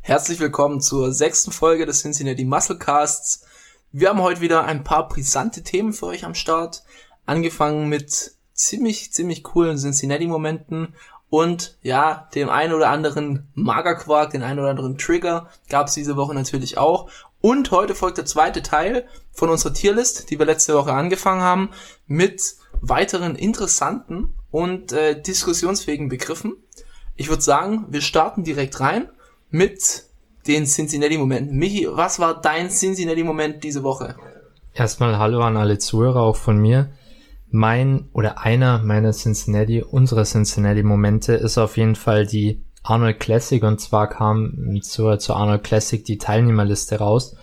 Herzlich willkommen zur sechsten Folge des Cincinnati Musclecasts. Wir haben heute wieder ein paar brisante Themen für euch am Start. Angefangen mit ziemlich, ziemlich coolen Cincinnati-Momenten und ja, dem einen oder anderen Magerquark, den einen oder anderen Trigger gab es diese Woche natürlich auch. Und heute folgt der zweite Teil von unserer Tierlist, die wir letzte Woche angefangen haben, mit weiteren interessanten und äh, diskussionsfähigen Begriffen. Ich würde sagen, wir starten direkt rein mit den Cincinnati-Momenten. Michi, was war dein Cincinnati-Moment diese Woche? Erstmal Hallo an alle Zuhörer auch von mir. Mein oder einer meiner Cincinnati, unserer Cincinnati-Momente ist auf jeden Fall die Arnold Classic und zwar kam zur, zur Arnold Classic die Teilnehmerliste raus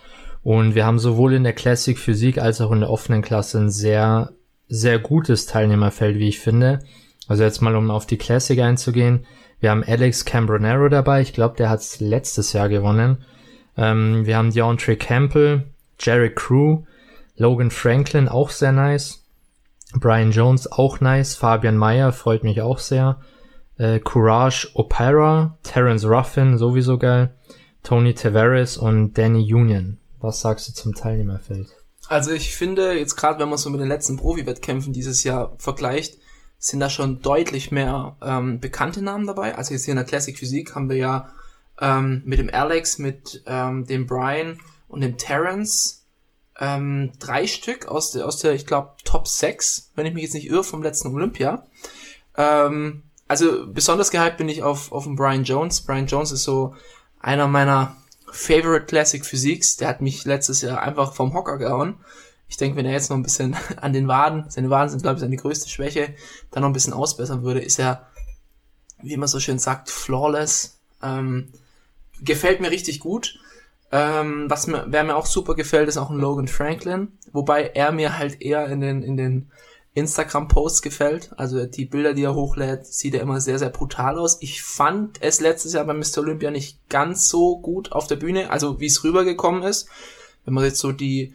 und wir haben sowohl in der Classic Physik als auch in der offenen Klasse ein sehr, sehr gutes Teilnehmerfeld, wie ich finde. Also jetzt mal um auf die Classic einzugehen. Wir haben Alex Cambronero dabei. Ich glaube, der hat es letztes Jahr gewonnen. Ähm, wir haben DeAndre Campbell, Jerry Crew, Logan Franklin, auch sehr nice. Brian Jones, auch nice. Fabian Meyer, freut mich auch sehr. Äh, Courage Opera, Terence Ruffin, sowieso geil. Tony Tavares und Danny Union. Was sagst du zum Teilnehmerfeld? Also ich finde, jetzt gerade wenn man so mit den letzten Profi-Wettkämpfen dieses Jahr vergleicht, sind da schon deutlich mehr ähm, bekannte Namen dabei. Also jetzt hier in der Classic Physik haben wir ja ähm, mit dem Alex, mit ähm, dem Brian und dem Terence ähm, drei Stück aus der, aus der ich glaube, Top 6, wenn ich mich jetzt nicht irre, vom letzten Olympia. Ähm, also besonders gehypt bin ich auf, auf den Brian Jones. Brian Jones ist so einer meiner Favorite Classic Physiques. Der hat mich letztes Jahr einfach vom Hocker gehauen. Ich denke, wenn er jetzt noch ein bisschen an den Waden, seine Waden sind, glaube ich, seine größte Schwäche, dann noch ein bisschen ausbessern würde, ist er, wie man so schön sagt, flawless. Ähm, gefällt mir richtig gut. Ähm, was mir, wer mir auch super gefällt, ist auch ein Logan Franklin, wobei er mir halt eher in den, in den Instagram-Posts gefällt. Also die Bilder, die er hochlädt, sieht er immer sehr, sehr brutal aus. Ich fand es letztes Jahr bei Mr. Olympia nicht ganz so gut auf der Bühne, also wie es rübergekommen ist. Wenn man jetzt so die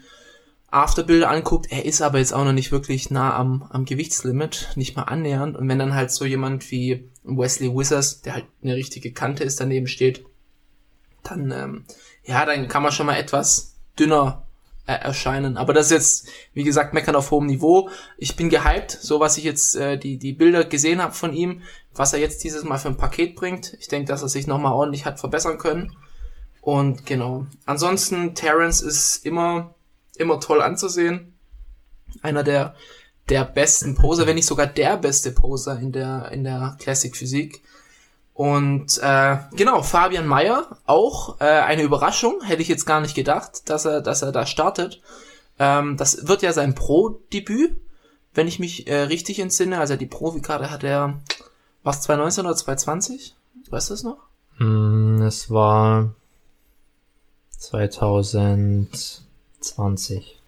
Afterbilder anguckt, er ist aber jetzt auch noch nicht wirklich nah am, am Gewichtslimit, nicht mal annähernd. Und wenn dann halt so jemand wie Wesley Wizards, der halt eine richtige Kante ist, daneben steht, dann, ähm, ja, dann kann man schon mal etwas dünner äh, erscheinen. Aber das ist jetzt, wie gesagt, meckern auf hohem Niveau. Ich bin gehypt, so was ich jetzt äh, die, die Bilder gesehen habe von ihm, was er jetzt dieses Mal für ein Paket bringt. Ich denke, dass er sich nochmal ordentlich hat verbessern können. Und genau. Ansonsten, Terence ist immer immer toll anzusehen. Einer der, der besten Poser, wenn nicht sogar der beste Poser in der, in der Classic Physik. Und äh, genau, Fabian Meyer, auch äh, eine Überraschung, hätte ich jetzt gar nicht gedacht, dass er, dass er da startet. Ähm, das wird ja sein Pro-Debüt, wenn ich mich äh, richtig entsinne. Also die Profikarte hat er, was 2019 oder 2020? Weißt du es noch? Mm, es war 2000 20.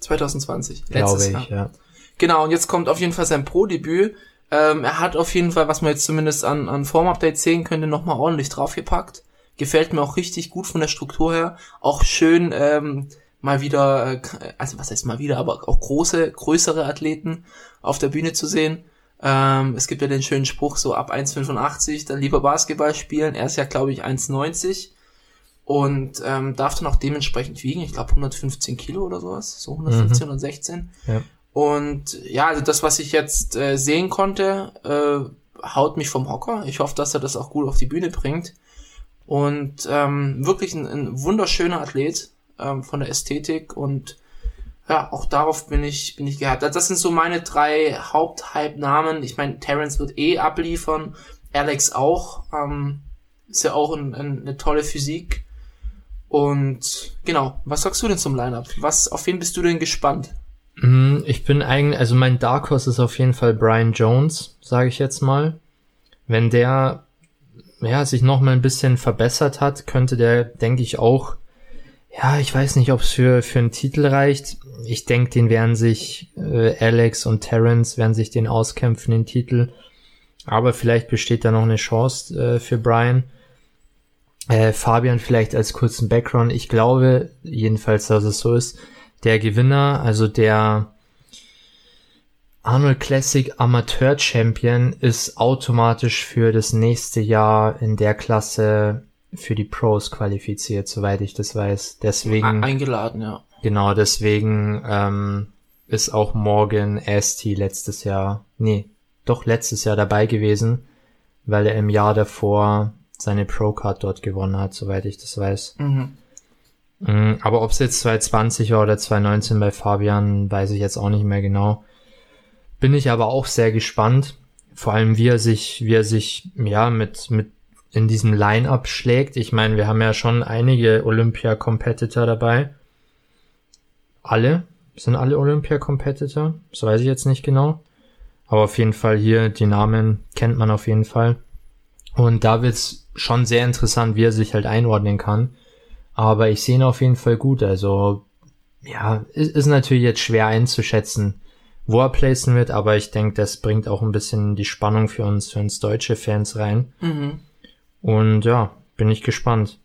2020. Glaube ich, Jahr. ja. Genau, und jetzt kommt auf jeden Fall sein Pro-Debüt. Ähm, er hat auf jeden Fall, was man jetzt zumindest an, an Form-Update sehen könnte, nochmal ordentlich draufgepackt. Gefällt mir auch richtig gut von der Struktur her. Auch schön ähm, mal wieder, äh, also was heißt mal wieder, aber auch große, größere Athleten auf der Bühne zu sehen. Ähm, es gibt ja den schönen Spruch, so ab 1,85 dann lieber Basketball spielen. Er ist ja, glaube ich, 1,90 und ähm, darf dann auch dementsprechend wiegen. Ich glaube 115 Kilo oder sowas, so 115, mhm. 116. Ja. Und ja, also das, was ich jetzt äh, sehen konnte, äh, haut mich vom Hocker. Ich hoffe, dass er das auch gut auf die Bühne bringt. Und ähm, wirklich ein, ein wunderschöner Athlet ähm, von der Ästhetik und ja, auch darauf bin ich, bin ich gehypt. Also das sind so meine drei Haupthype-Namen. Ich meine, Terence wird eh abliefern, Alex auch. Ähm, ist ja auch ein, ein, eine tolle Physik. Und genau, was sagst du denn zum Lineup? Was, auf wen bist du denn gespannt? Mm, ich bin eigentlich, also mein Dark Horse ist auf jeden Fall Brian Jones, sage ich jetzt mal. Wenn der ja, sich noch mal ein bisschen verbessert hat, könnte der, denke ich, auch, ja, ich weiß nicht, ob es für, für einen Titel reicht. Ich denke, den werden sich äh, Alex und Terence werden sich den auskämpfen, den Titel. Aber vielleicht besteht da noch eine Chance äh, für Brian. Äh, Fabian vielleicht als kurzen Background. Ich glaube jedenfalls, dass es so ist. Der Gewinner, also der Arnold Classic Amateur Champion ist automatisch für das nächste Jahr in der Klasse für die Pros qualifiziert, soweit ich das weiß. Deswegen. Eingeladen, ja. Genau, deswegen ähm, ist auch Morgan Asti letztes Jahr, nee, doch letztes Jahr dabei gewesen, weil er im Jahr davor seine Pro-Card dort gewonnen hat, soweit ich das weiß. Mhm. Mm, aber ob es jetzt 2020 war oder 2019 bei Fabian, weiß ich jetzt auch nicht mehr genau. Bin ich aber auch sehr gespannt. Vor allem, wie er sich, wie er sich, ja, mit, mit in diesem Line-Up schlägt. Ich meine, wir haben ja schon einige Olympia-Competitor dabei. Alle? Sind alle Olympia-Competitor? Das weiß ich jetzt nicht genau. Aber auf jeden Fall hier, die Namen kennt man auf jeden Fall. Und da wird's schon sehr interessant, wie er sich halt einordnen kann. Aber ich sehe ihn auf jeden Fall gut. Also, ja, ist, ist natürlich jetzt schwer einzuschätzen, wo er placen wird, aber ich denke, das bringt auch ein bisschen die Spannung für uns, für uns deutsche Fans rein. Mhm. Und ja, bin ich gespannt.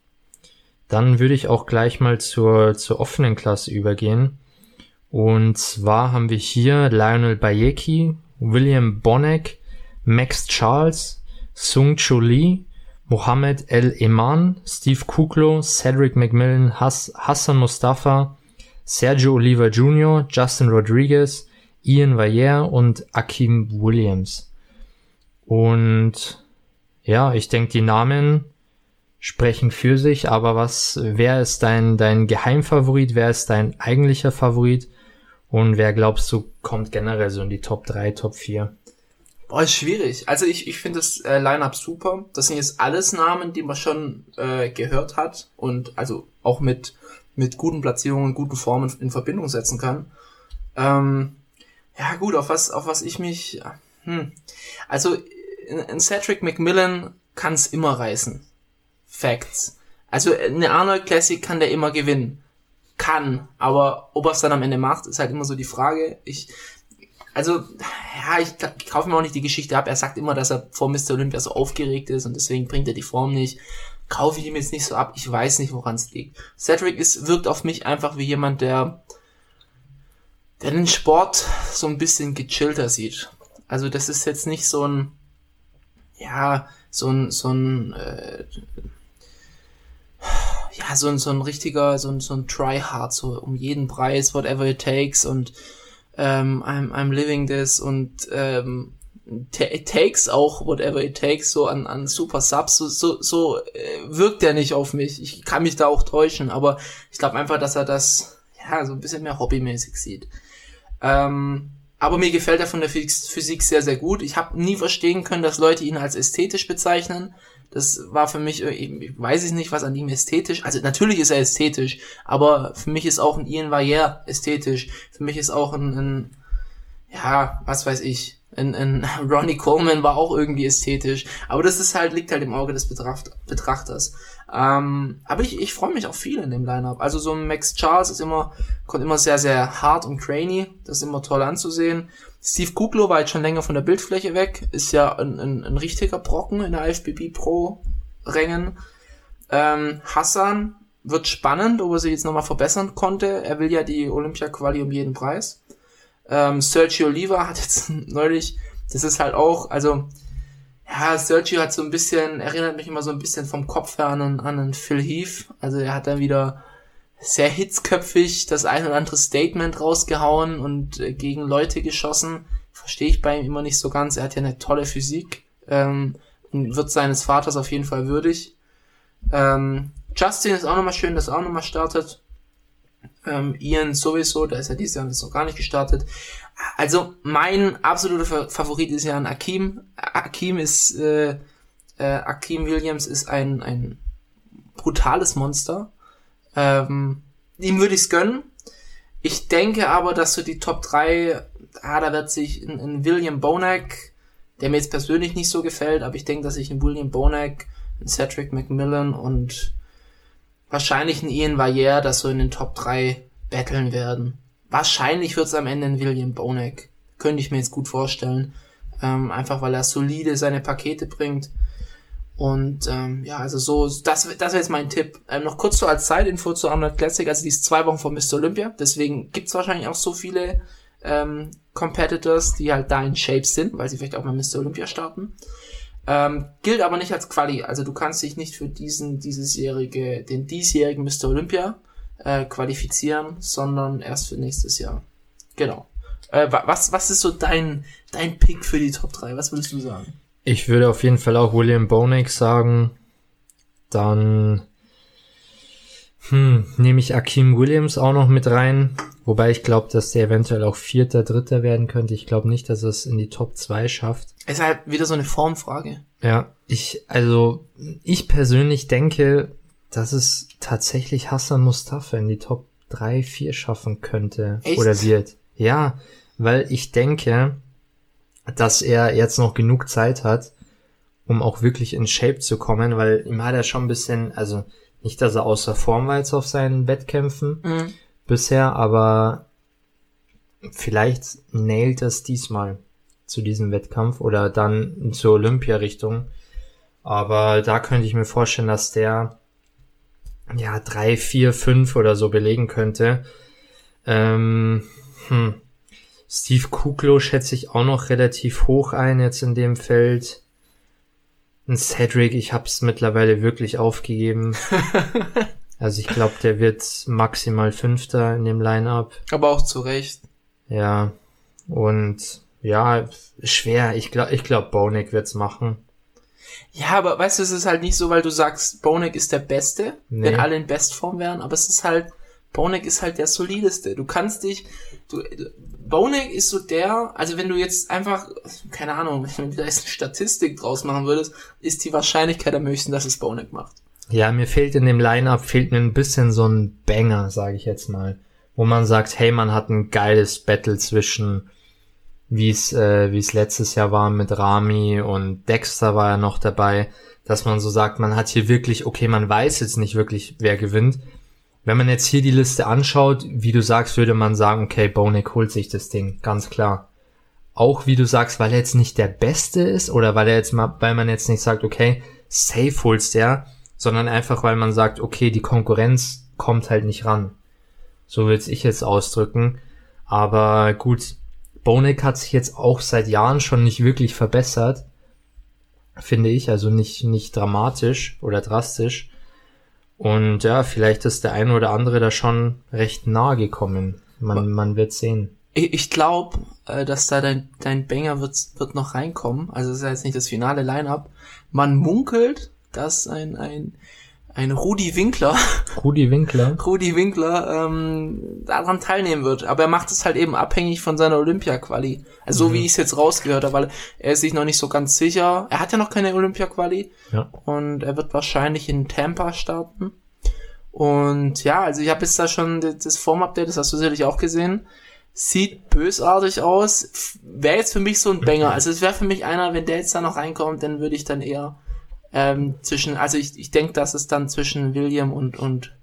Dann würde ich auch gleich mal zur, zur offenen Klasse übergehen. Und zwar haben wir hier Lionel Bayeki, William Bonek, Max Charles, Sung Cho Lee, Mohammed El Eman, Steve Kuklo, Cedric McMillan, Hass, Hassan Mustafa, Sergio Oliver Jr., Justin Rodriguez, Ian Vayer und Akim Williams. Und ja, ich denke, die Namen sprechen für sich, aber was, wer ist dein, dein Geheimfavorit, wer ist dein eigentlicher Favorit und wer glaubst du kommt generell so in die Top 3, Top 4? Boah, ist schwierig. Also ich, ich finde das äh, Line-Up super. Das sind jetzt alles Namen, die man schon äh, gehört hat und also auch mit, mit guten Platzierungen, guten Formen in Verbindung setzen kann. Ähm, ja gut, auf was, auf was ich mich... Hm. Also ein Cedric McMillan kann es immer reißen. Facts. Also eine Arnold Classic kann der immer gewinnen. Kann, aber ob er es dann am Ende macht, ist halt immer so die Frage. Ich, also, ja, ich, ich kaufe mir auch nicht die Geschichte ab. Er sagt immer, dass er vor Mr. Olympia so aufgeregt ist und deswegen bringt er die Form nicht. Kaufe ich ihm jetzt nicht so ab. Ich weiß nicht, woran es liegt. Cedric ist, wirkt auf mich einfach wie jemand, der, der den Sport so ein bisschen gechillter sieht. Also, das ist jetzt nicht so ein, ja, so ein, so ein, äh, ja, so ein, so ein richtiger, so ein, so ein Tryhard, so um jeden Preis, whatever it takes und ähm, I'm, I'm living this und ähm, it takes auch whatever it takes so an, an Super Subs, so, so, so äh, wirkt er nicht auf mich. Ich kann mich da auch täuschen, aber ich glaube einfach, dass er das ja so ein bisschen mehr hobbymäßig sieht. Ähm, aber mir gefällt er von der Physik sehr, sehr gut. Ich habe nie verstehen können, dass Leute ihn als ästhetisch bezeichnen. Das war für mich, äh, ich weiß ich nicht, was an ihm ästhetisch. Also natürlich ist er ästhetisch, aber für mich ist auch ein Ian Valliere ästhetisch. Für mich ist auch ein, ein ja, was weiß ich, ein, ein Ronnie Coleman war auch irgendwie ästhetisch. Aber das ist halt, liegt halt im Auge des Betracht, Betrachters. Ähm, aber ich, ich freue mich auch viel in dem Lineup. Also so ein Max Charles ist immer, kommt immer sehr, sehr hart und crainy. Das ist immer toll anzusehen. Steve Kuklo war jetzt schon länger von der Bildfläche weg, ist ja ein, ein, ein richtiger Brocken in der IFBB Pro Rängen. Ähm, Hassan wird spannend, ob er sich jetzt nochmal verbessern konnte. Er will ja die Olympia-Quali um jeden Preis. Ähm, Sergio Oliva hat jetzt neulich, das ist halt auch, also, ja, Sergio hat so ein bisschen, erinnert mich immer so ein bisschen vom Kopf her an, an einen Phil Heath. Also er hat dann wieder sehr hitzköpfig das ein oder andere Statement rausgehauen und äh, gegen Leute geschossen. Verstehe ich bei ihm immer nicht so ganz. Er hat ja eine tolle Physik ähm, wird seines Vaters auf jeden Fall würdig. Ähm, Justin ist auch nochmal schön, dass er auch nochmal startet. Ähm, Ian sowieso, da ist er dieses Jahr noch gar nicht gestartet. Also mein absoluter Favorit ist ja ein Akim. Akim ist äh, äh, Akim Williams ist ein ein brutales Monster. Ähm, ihm würde ich es gönnen. Ich denke aber, dass so die Top 3, ah, da wird sich ein, ein William Bonac, der mir jetzt persönlich nicht so gefällt, aber ich denke, dass ich ein William Bonac, ein Cedric McMillan und wahrscheinlich ein Ian Valliere, das so in den Top 3 battlen werden. Wahrscheinlich wird es am Ende ein William Bonac. Könnte ich mir jetzt gut vorstellen. Ähm, einfach weil er solide seine Pakete bringt. Und ähm, ja, also so, das, das wäre jetzt mein Tipp. Ähm, noch kurz so als Zeitinfo zu Arnold Classic, also die ist zwei Wochen vor Mr. Olympia, deswegen gibt's wahrscheinlich auch so viele ähm, Competitors, die halt da in Shape sind, weil sie vielleicht auch mal Mr. Olympia starten. Ähm, gilt aber nicht als Quali. Also du kannst dich nicht für diesen, diesesjährige, den diesjährigen Mr. Olympia äh, qualifizieren, sondern erst für nächstes Jahr. Genau. Äh, was, was ist so dein, dein Pick für die Top 3? Was würdest du sagen? Ich würde auf jeden Fall auch William Bonek sagen. Dann hm, nehme ich Akeem Williams auch noch mit rein. Wobei ich glaube, dass der eventuell auch Vierter, Dritter werden könnte. Ich glaube nicht, dass er es in die Top 2 schafft. Es ist halt wieder so eine Formfrage. Ja, ich, also, ich persönlich denke, dass es tatsächlich Hassan Mustafa in die Top 3, 4 schaffen könnte. Echt? Oder wird. Ja, weil ich denke, dass er jetzt noch genug Zeit hat, um auch wirklich in Shape zu kommen, weil ihm hat er schon ein bisschen, also nicht, dass er außer Form war jetzt auf seinen Wettkämpfen Mhm. bisher, aber vielleicht nailt es diesmal zu diesem Wettkampf oder dann zur Olympia-Richtung. Aber da könnte ich mir vorstellen, dass der ja drei, vier, fünf oder so belegen könnte. Ähm, hm. Steve Kuklo schätze ich auch noch relativ hoch ein jetzt in dem Feld. Ein Cedric, ich hab's mittlerweile wirklich aufgegeben. also ich glaube, der wird maximal Fünfter in dem Line-Up. Aber auch zu Recht. Ja. Und ja, schwer. Ich glaube, ich glaub, Bonek wird's machen. Ja, aber weißt du, es ist halt nicht so, weil du sagst, Bonek ist der Beste, Nee. wenn alle in Bestform wären, aber es ist halt, Bonek ist halt der solideste. Du kannst dich, du, Bonek ist so der, also wenn du jetzt einfach, keine Ahnung, wenn du da jetzt eine Statistik draus machen würdest, ist die Wahrscheinlichkeit am höchsten, dass es Bonek macht. Ja, mir fehlt in dem Line-Up fehlt mir ein bisschen so ein Banger, sage ich jetzt mal, wo man sagt, hey, man hat ein geiles Battle zwischen wie es äh, wie es letztes Jahr war mit Rami und Dexter war ja noch dabei, dass man so sagt, man hat hier wirklich, okay, man weiß jetzt nicht wirklich, wer gewinnt. Wenn man jetzt hier die Liste anschaut, wie du sagst, würde man sagen, okay, Bonek holt sich das Ding, ganz klar. Auch wie du sagst, weil er jetzt nicht der Beste ist oder weil er jetzt mal, weil man jetzt nicht sagt, okay, safe holst der, sondern einfach, weil man sagt, okay, die Konkurrenz kommt halt nicht ran. So will's ich jetzt ausdrücken. Aber gut, Bonek hat sich jetzt auch seit Jahren schon nicht wirklich verbessert, finde ich, also nicht, nicht dramatisch oder drastisch. Und ja, vielleicht ist der eine oder andere da schon recht nahe gekommen. Man, man wird sehen. Ich, ich glaube, äh, dass da dein, dein Banger wird, wird noch reinkommen. Also es ist ja jetzt nicht das finale Line-Up. Man munkelt, dass ein, ein, ein Rudi Winkler Rudi Winkler. Rudi Winkler ähm, daran teilnehmen wird. Aber er macht es halt eben abhängig von seiner Olympia-Quali. Also so wie ich es jetzt rausgehört habe, weil er ist sich noch nicht so ganz sicher. Er hat ja noch keine Olympia-Quali Ja. und er wird wahrscheinlich in Tampa starten. Und ja, also ich habe jetzt da schon das- das Form-Update, das hast du sicherlich auch gesehen. Sieht bösartig aus. Wäre jetzt für mich so ein Banger. Also es wäre für mich einer, wenn der jetzt da noch reinkommt, dann würde ich dann eher ähm, zwischen, also ich, ich denke, dass es dann zwischen William und, und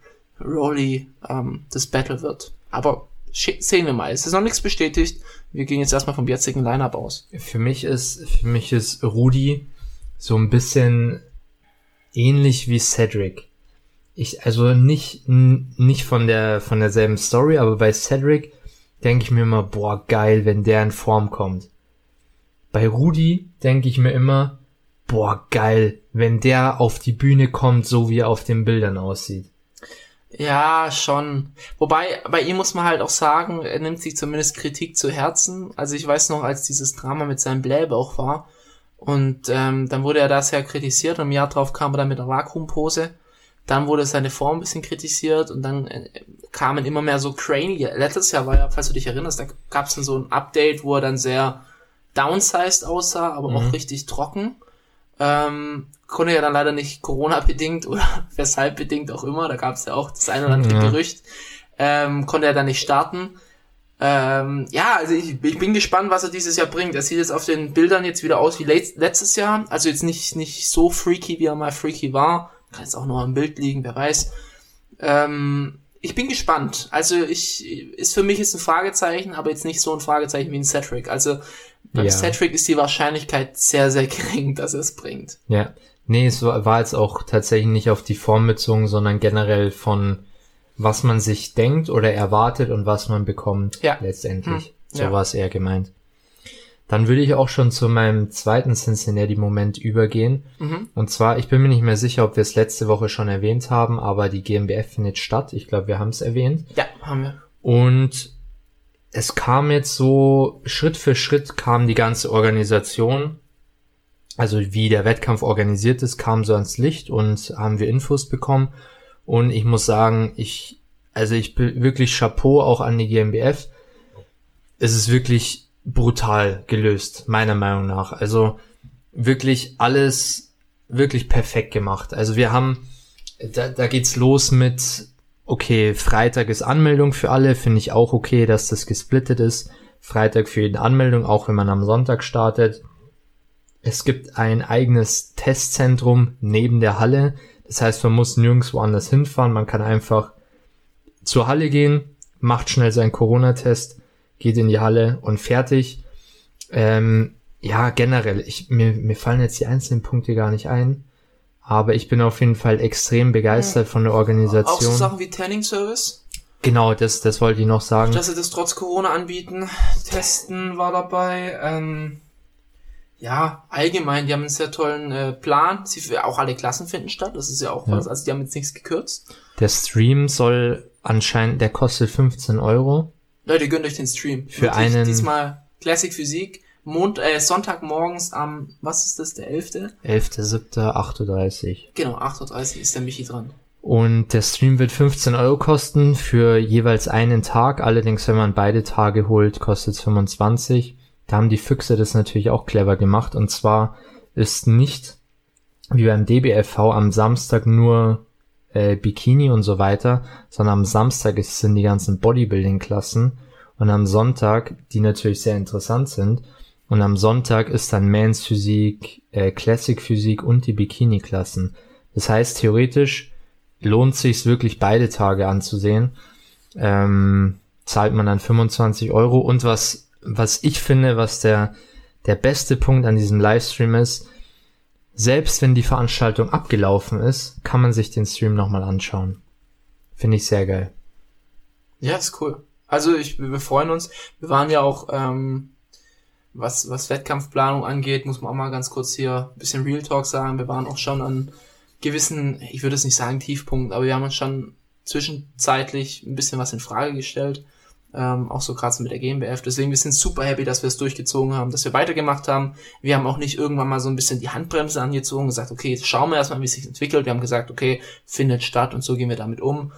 Rolly ähm, das Battle wird. Aber sehen wir mal. Es ist noch nichts bestätigt. Wir gehen jetzt erstmal vom jetzigen Lineup aus. Für mich ist, für mich ist Rudi so ein bisschen ähnlich wie Cedric. Ich, also nicht, nicht von der, von derselben Story, aber bei Cedric denke ich mir immer, boah, geil, wenn der in Form kommt. Bei Rudi denke ich mir immer, boah, geil, wenn der auf die Bühne kommt, so wie er auf den Bildern aussieht. Ja, schon. Wobei, bei ihm muss man halt auch sagen, er nimmt sich zumindest Kritik zu Herzen. Also ich weiß noch, als dieses Drama mit seinem Blähbauch war und ähm, dann wurde er da sehr kritisiert und im Jahr drauf kam er dann mit einer Vakuumpose. Dann wurde seine Form ein bisschen kritisiert und dann äh, kamen immer mehr so crazy. Letztes Jahr war ja, falls du dich erinnerst, da gab es dann so ein Update, wo er dann sehr downsized aussah, aber auch richtig trocken. Ähm, konnte ja dann leider nicht Corona-bedingt oder weshalb bedingt auch immer, da gab es ja auch das eine oder andere Ja. Gerücht, ähm, konnte er dann nicht starten. Ähm, ja, also ich, ich bin gespannt, was er dieses Jahr bringt. Er sieht jetzt auf den Bildern jetzt wieder aus wie let- letztes Jahr, also jetzt nicht, nicht so freaky, wie er mal freaky war. Kann jetzt auch noch im Bild liegen, wer weiß. Ähm, ich bin gespannt. Also ich, ist für mich ist ein Fragezeichen, aber jetzt nicht so ein Fragezeichen wie ein Cedric. Also beim Ja. Cedric ist die Wahrscheinlichkeit sehr, sehr gering, dass er es bringt. Ja. Nee, es war, war jetzt auch tatsächlich nicht auf die Form bezogen, sondern generell von was man sich denkt oder erwartet und was man bekommt Ja. letztendlich. Hm, So ja. war es eher gemeint. Dann würde ich auch schon zu meinem zweiten Cincinnati-Moment übergehen. Mhm. Und zwar, ich bin mir nicht mehr sicher, ob wir es letzte Woche schon erwähnt haben, aber die GmbF findet statt. Ich glaube, wir haben es erwähnt. Ja, haben wir. Und es kam jetzt so, Schritt für Schritt kam die ganze Organisation, also wie der Wettkampf organisiert ist, kam so ans Licht und haben wir Infos bekommen. Und ich muss sagen, ich, also ich bin wirklich Chapeau auch an die GmbF. Es ist wirklich brutal gelöst, meiner Meinung nach. Also wirklich alles wirklich perfekt gemacht. Also wir haben, da, da geht's los mit, okay, Freitag ist Anmeldung für alle, finde ich auch okay, dass das gesplittet ist. Freitag für jeden Anmeldung, auch wenn man am Sonntag startet. Es gibt ein eigenes Testzentrum neben der Halle. Das heißt, man muss nirgendwo anders hinfahren. Man kann einfach zur Halle gehen, macht schnell seinen Corona-Test, geht in die Halle und fertig. Ähm, ja, generell, ich, mir, mir fallen jetzt die einzelnen Punkte gar nicht ein. Aber ich bin auf jeden Fall extrem begeistert von der Auch so Organisation. Sachen wie Tanning Service, Genau, das, das wollte ich noch sagen. dass sie das trotz Corona anbieten. Testen war dabei. Ähm, ja, allgemein, die haben einen sehr tollen äh, Plan. Sie, auch alle Klassen finden statt. Das ist ja auch Ja. was. Also die haben jetzt nichts gekürzt. Der Stream soll anscheinend, der kostet 15 Euro. Leute, gönnt euch den Stream. Für einen- Diesmal Classic Physik. Mond, äh, Sonntagmorgens am, was ist das, der 11.? 11.07.38 Genau, 8.30 Uhr ist der Michi dran. Und der Stream wird 15 Euro kosten für jeweils einen Tag. Allerdings, wenn man beide Tage holt, kostet es 25. Da haben die Füchse das natürlich auch clever gemacht. Und zwar ist nicht wie beim DBFV am Samstag nur äh, Bikini und so weiter, sondern am Samstag sind die ganzen Bodybuilding-Klassen und am Sonntag, die natürlich sehr interessant sind, und am Sonntag ist dann Mans Physik, äh, Classic Physik und die Bikini-Klassen. Das heißt, theoretisch lohnt sich's wirklich beide Tage anzusehen. Ähm, zahlt man dann 25 Euro und was, was ich finde, was der, der beste Punkt an diesem Livestream ist, selbst wenn die Veranstaltung abgelaufen ist, kann man sich den Stream nochmal anschauen. Finde ich sehr geil. Ja, ist cool. Also ich, wir freuen uns. Wir waren ja auch, ähm, was, was Wettkampfplanung angeht, muss man auch mal ganz kurz hier ein bisschen Real Talk sagen. Wir waren auch schon an gewissen, ich würde es nicht sagen Tiefpunkt, aber wir haben uns schon zwischenzeitlich ein bisschen was in Frage gestellt. Ähm, auch so gerade mit der GmbF. Deswegen wir sind super happy, dass wir es durchgezogen haben, dass wir weitergemacht haben. Wir haben auch nicht irgendwann mal so ein bisschen die Handbremse angezogen und gesagt, okay, jetzt schauen wir erstmal, wie es sich entwickelt. Wir haben gesagt, okay, findet statt und so gehen wir damit um.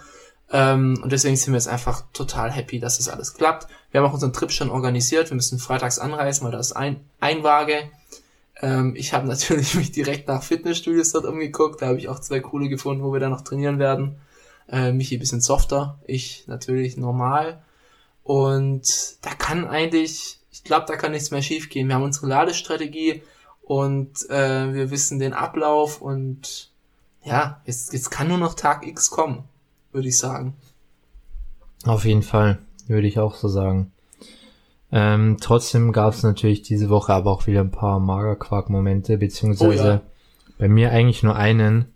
Ähm, und deswegen sind wir jetzt einfach total happy, dass das alles klappt. Wir haben auch unseren Trip schon organisiert. Wir müssen freitags anreisen, weil da ist ein Einwaage. Ähm, ich habe natürlich mich direkt nach Fitnessstudios dort umgeguckt. Da habe ich auch zwei coole gefunden, wo wir dann noch trainieren werden. Äh, Michi bisschen softer, ich natürlich normal. Und da kann eigentlich, ich glaube, da kann nichts mehr schief gehen. Wir haben unsere Ladestrategie und äh, wir wissen den Ablauf und ja, jetzt, jetzt kann nur noch Tag X kommen, würde ich sagen. Auf jeden Fall, würde ich auch so sagen. Ähm, trotzdem gab es natürlich diese Woche aber auch wieder ein paar Magerquark-Momente, beziehungsweise Oh ja. bei mir eigentlich nur einen.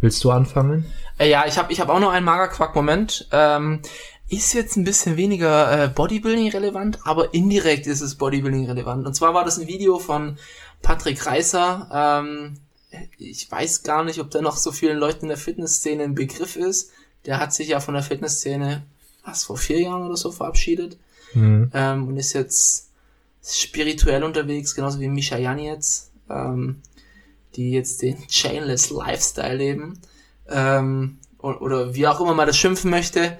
Willst du anfangen? Äh, ja, ich habe ich hab auch noch einen Magerquark-Moment. Ähm, ist jetzt ein bisschen weniger äh, Bodybuilding-relevant, aber indirekt ist es Bodybuilding-relevant. Und zwar war das ein Video von Patrick Reißer. Ähm, ich weiß gar nicht, ob der noch so vielen Leuten in der Fitnessszene ein Begriff ist. Der hat sich ja von der Fitnessszene, was, vor vier Jahren oder so verabschiedet. Mhm. ähm, und ist jetzt spirituell unterwegs, genauso wie Misha Jan jetzt, ähm, die jetzt den Chainless Lifestyle leben, ähm, oder, oder wie auch immer man das schimpfen möchte.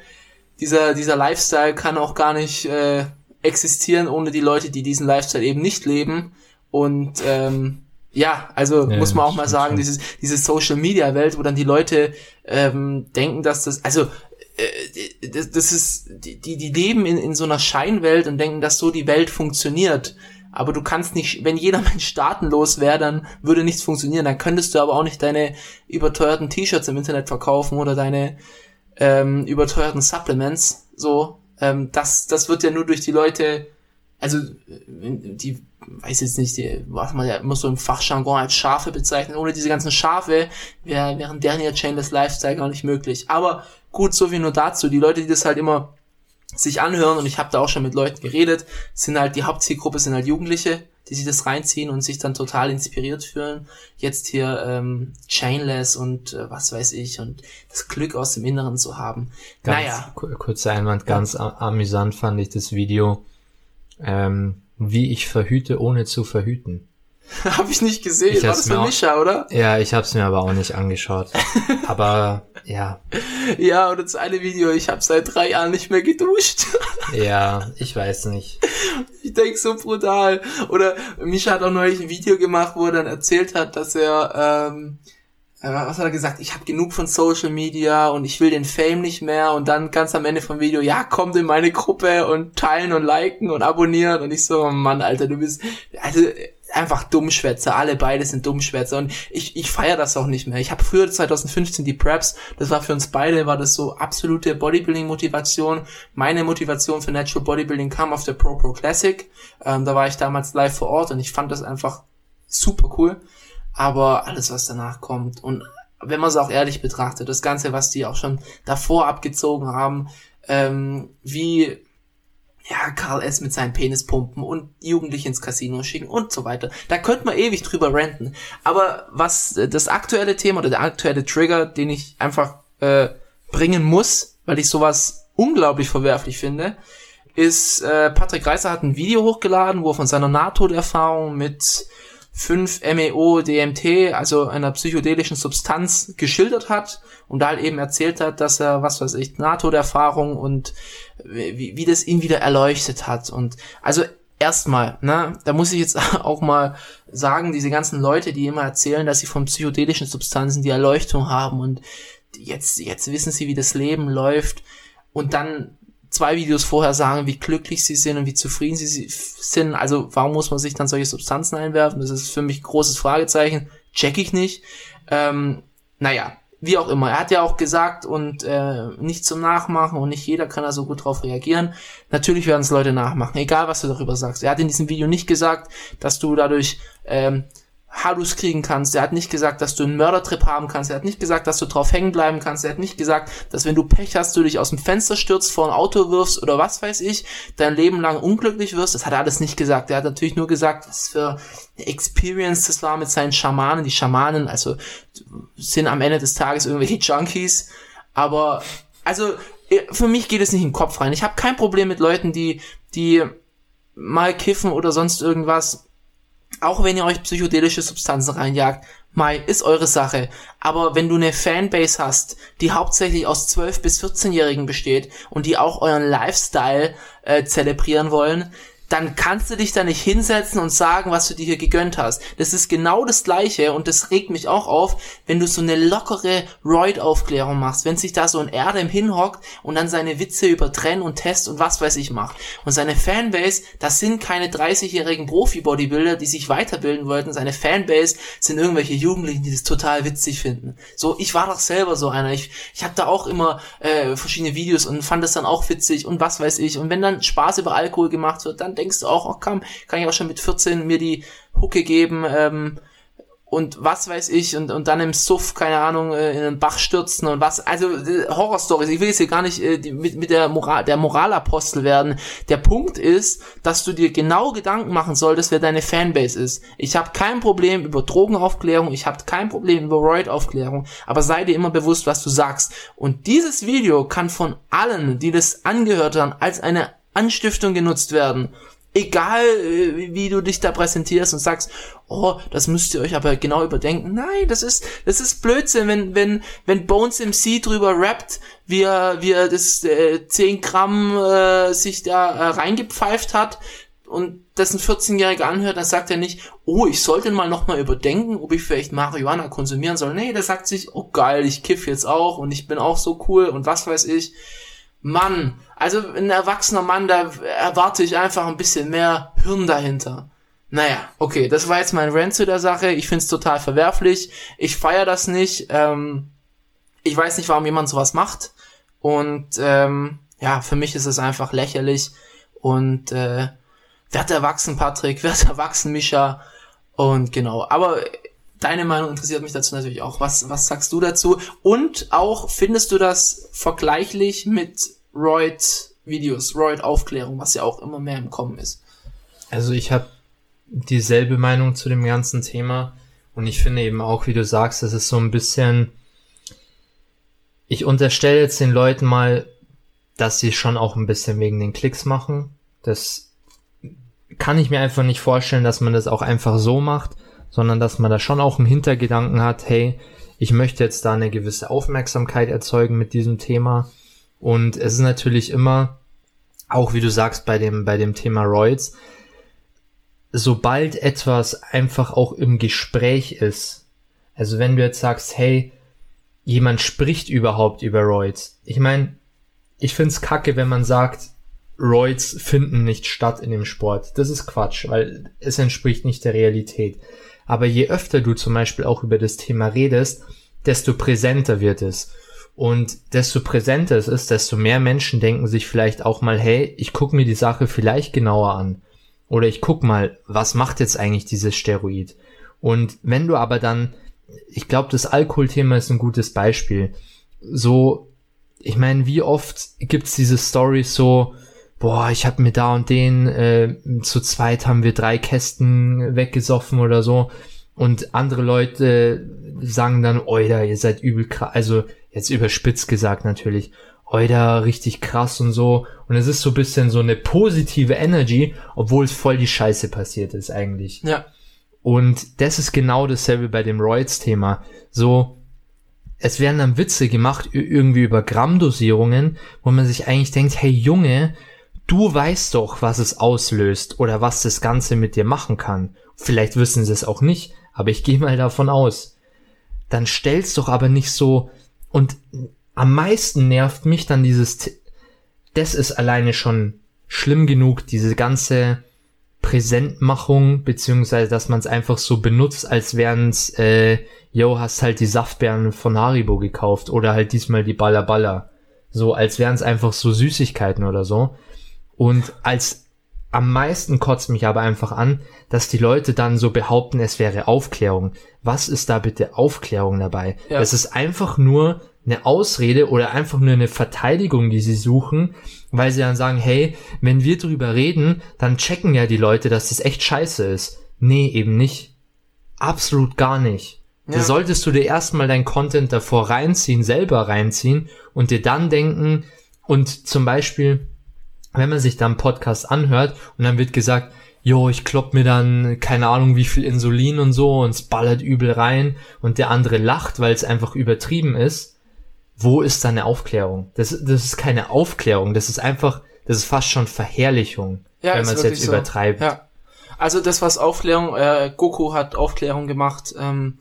Dieser, dieser Lifestyle kann auch gar nicht äh, existieren ohne die Leute, die diesen Lifestyle eben nicht leben. Und ähm, ja, also Ja, muss man auch mal sagen, schon. dieses, diese Social Media Welt, wo dann die Leute ähm, denken, dass das, also äh, das, das ist, die, die die leben in, in so einer Scheinwelt und denken, dass so die Welt funktioniert. Aber du kannst nicht, wenn jeder Mensch staatenlos wäre, dann würde nichts funktionieren. Dann könntest du aber auch nicht deine überteuerten T-Shirts im Internet verkaufen oder deine ähm, überteuerten Supplements. So, ähm, das, das wird ja nur durch die Leute, also die, weiß jetzt nicht, die, was man ja immer so im Fachjargon als Schafe bezeichnet. Ohne diese ganzen Schafe wäre wären deren ja Chainless Lifestyle gar nicht möglich. Aber gut, so viel nur dazu. Die Leute, die das halt immer sich anhören und ich habe da auch schon mit Leuten geredet, sind halt die Hauptzielgruppe sind halt Jugendliche, die sich das reinziehen und sich dann total inspiriert fühlen. Jetzt hier ähm, Chainless und äh, was weiß ich und das Glück aus dem Inneren zu haben. Ganz naja. Kurzer Einwand, ganz ja. amüsant fand ich das Video, ähm, wie ich verhüte, ohne zu verhüten. Hab ich nicht gesehen. Ich War das von Mischa, oder? Ja, ich hab's mir aber auch nicht angeschaut. aber ja. Ja, und das eine Video, ich habe seit drei Jahren nicht mehr geduscht. ja, ich weiß nicht. Ich denk so brutal. Oder Mischa hat auch neulich ein Video gemacht, wo er dann erzählt hat, dass er ähm, was hat er gesagt? Ich habe genug von Social Media und ich will den Fame nicht mehr. Und dann ganz am Ende vom Video, ja, kommt in meine Gruppe und teilen und liken und abonnieren. Und ich so, oh Mann, Alter, du bist, also einfach Dummschwätzer, alle beide sind Dummschwätzer. Und ich, ich feiere das auch nicht mehr. Ich habe früher 2015 die Preps, das war für uns beide, war das so absolute Bodybuilding-Motivation. Meine Motivation für Natural Bodybuilding kam auf der Pro Pro Classic, ähm, da war ich damals live vor Ort und ich fand das einfach super cool, aber alles, was danach kommt und wenn man es auch ehrlich betrachtet, das Ganze, was die auch schon davor abgezogen haben, ähm, wie ja, Karl S. mit seinen Penispumpen und Jugendliche ins Casino schicken und so weiter. Da könnte man ewig drüber renten. Aber was äh, das aktuelle Thema oder der aktuelle Trigger, den ich einfach äh, bringen muss, weil ich sowas unglaublich verwerflich finde, ist, äh, Patrick Reiser hat ein Video hochgeladen, wo er von seiner Nahtoderfahrung mit 5 MEO DMT, also einer psychedelischen Substanz, geschildert hat und da halt eben erzählt hat, dass er, was weiß ich, Nahtoderfahrung und wie, wie das ihn wieder erleuchtet hat. Und also erstmal, ne, da muss ich jetzt auch mal sagen, diese ganzen Leute, die immer erzählen, dass sie von psychedelischen Substanzen die Erleuchtung haben und jetzt, jetzt wissen sie, wie das Leben läuft und dann zwei Videos vorher sagen, wie glücklich sie sind und wie zufrieden sie sind. Also warum muss man sich dann solche Substanzen einwerfen? Das ist für mich ein großes Fragezeichen. Check ich nicht. Ähm, naja, wie auch immer. Er hat ja auch gesagt und äh, nicht zum Nachmachen und nicht jeder kann da so gut drauf reagieren. Natürlich werden es Leute nachmachen, egal was du darüber sagst. Er hat in diesem Video nicht gesagt, dass du dadurch ähm, Hallus kriegen kannst. Er hat nicht gesagt, dass du einen Mördertrip haben kannst. Er hat nicht gesagt, dass du drauf hängen bleiben kannst. Er hat nicht gesagt, dass wenn du Pech hast, du dich aus dem Fenster stürzt, vor ein Auto wirfst oder was weiß ich, dein Leben lang unglücklich wirst. Das hat er alles nicht gesagt. Er hat natürlich nur gesagt, was für eine Experience das war mit seinen Schamanen. Die Schamanen, also sind am Ende des Tages irgendwelche Junkies. Aber also für mich geht es nicht in den Kopf rein. Ich habe kein Problem mit Leuten, die die mal kiffen oder sonst irgendwas auch wenn ihr euch psychedelische Substanzen reinjagt, Mai, ist eure Sache. Aber wenn du eine Fanbase hast, die hauptsächlich aus 12- bis 14-Jährigen besteht und die auch euren Lifestyle äh, zelebrieren wollen, dann kannst du dich da nicht hinsetzen und sagen, was du dir hier gegönnt hast. Das ist genau das Gleiche und das regt mich auch auf, wenn du so eine lockere Roid-Aufklärung machst, wenn sich da so ein Erdem hinhockt und dann seine Witze über Trenn und Test und was weiß ich macht. Und seine Fanbase, das sind keine 30-jährigen Profi-Bodybuilder, die sich weiterbilden wollten. Seine Fanbase sind irgendwelche Jugendlichen, die das total witzig finden. So, ich war doch selber so einer. Ich, ich habe da auch immer äh, verschiedene Videos und fand das dann auch witzig und was weiß ich. Und wenn dann Spaß über Alkohol gemacht wird, dann denkst du auch, ach komm, kann ich auch schon mit 14 mir die Hucke geben ähm, und was weiß ich und, und dann im Suff, keine Ahnung, äh, in den Bach stürzen und was, also äh, Horrorstories, ich will jetzt hier gar nicht äh, die, mit, mit der Moral, der Moralapostel werden. Der Punkt ist, dass du dir genau Gedanken machen solltest, wer deine Fanbase ist. Ich habe kein Problem über Drogenaufklärung, ich habe kein Problem über Roid-Aufklärung, aber sei dir immer bewusst, was du sagst. Und dieses Video kann von allen, die das angehört haben, als eine Anstiftung genutzt werden egal äh, wie du dich da präsentierst und sagst, oh, das müsst ihr euch aber genau überdenken. Nein, das ist, das ist Blödsinn, wenn, wenn, wenn Bones MC drüber rappt, wie er, wie er das äh, 10 Gramm äh, sich da äh, reingepfeift hat und das ein 14-Jähriger anhört, dann sagt er nicht, oh, ich sollte mal nochmal überdenken, ob ich vielleicht Marihuana konsumieren soll. Nee, der sagt sich, oh geil, ich kiff jetzt auch und ich bin auch so cool und was weiß ich. Mann, also ein erwachsener Mann, da erwarte ich einfach ein bisschen mehr Hirn dahinter. Naja, okay, das war jetzt mein Rant zu der Sache. Ich find's total verwerflich. Ich feier das nicht. Ähm, ich weiß nicht, warum jemand sowas macht. Und ähm, ja, für mich ist es einfach lächerlich. Und äh, werd erwachsen, Patrick, werd erwachsen, Mischa. Und genau, aber deine Meinung interessiert mich dazu natürlich auch. Was, was sagst du dazu? Und auch, findest du das vergleichlich mit Royd-Videos, Royd-Aufklärung, was ja auch immer mehr im Kommen ist. Also ich habe dieselbe Meinung zu dem ganzen Thema. Und ich finde eben auch, wie du sagst, das ist so ein bisschen, ich unterstelle jetzt den Leuten mal, dass sie schon auch ein bisschen wegen den Klicks machen. Das kann ich mir einfach nicht vorstellen, dass man das auch einfach so macht, sondern dass man da schon auch einen Hintergedanken hat, hey, ich möchte jetzt da eine gewisse Aufmerksamkeit erzeugen mit diesem Thema. Und es ist natürlich immer, auch wie du sagst, bei dem, bei dem Thema Roids, sobald etwas einfach auch im Gespräch ist, also wenn du jetzt sagst, hey, jemand spricht überhaupt über Roids. Ich meine, ich find's kacke, wenn man sagt, Roids finden nicht statt in dem Sport. Das ist Quatsch, weil es entspricht nicht der Realität. Aber je öfter du zum Beispiel auch über das Thema redest, desto präsenter wird es. Und desto präsenter es ist, desto mehr Menschen denken sich vielleicht auch mal, hey, ich gucke mir die Sache vielleicht genauer an. Oder ich guck mal, was macht jetzt eigentlich dieses Steroid? Und wenn du aber dann, ich glaube, das Alkoholthema ist ein gutes Beispiel. So, ich meine, wie oft gibt's diese Stories so, boah, ich habe mir da und den, äh, zu zweit haben wir drei Kästen weggesoffen oder so. Und andere Leute sagen dann, oida, ihr seid übel krass, also jetzt überspitzt gesagt natürlich, oida, richtig krass und so. Und es ist so bisschen so eine positive Energy, obwohl es voll die Scheiße passiert ist eigentlich. Ja. Und das ist genau dasselbe bei dem Roids-Thema. So, es werden dann Witze gemacht irgendwie über Grammdosierungen, wo man sich eigentlich denkt, hey Junge, du weißt doch, was es auslöst oder was das Ganze mit dir machen kann. Vielleicht wissen sie es auch nicht, aber ich gehe mal davon aus. Dann stell's doch aber nicht so und am meisten nervt mich dann dieses, das ist alleine schon schlimm genug, diese ganze Präsentmachung, beziehungsweise dass man es einfach so benutzt, als wären's, äh, yo, hast halt die Saftbeeren von Haribo gekauft oder halt diesmal die Baller Baller. So, als wären es einfach so Süßigkeiten oder so. Und als am meisten kotzt mich aber einfach an, dass die Leute dann so behaupten, es wäre Aufklärung. Was ist da bitte Aufklärung dabei? Ja. Das ist einfach nur eine Ausrede oder einfach nur eine Verteidigung, die sie suchen, weil sie dann sagen, hey, wenn wir drüber reden, dann checken ja die Leute, dass das echt scheiße ist. Nee, eben nicht. Absolut gar nicht. Ja. Da solltest du dir erstmal dein Content davor reinziehen, selber reinziehen und dir dann denken und zum Beispiel, wenn man sich dann Podcast anhört und dann wird gesagt, jo, ich klopp mir dann keine Ahnung wie viel Insulin und so und es ballert übel rein und der andere lacht, weil es einfach übertrieben ist. Wo ist da eine Aufklärung? Das, das ist keine Aufklärung, das ist einfach, das ist fast schon Verherrlichung, ja, wenn man es jetzt so. übertreibt. Ja. Also das, was Aufklärung, äh, Goku hat Aufklärung gemacht, ähm,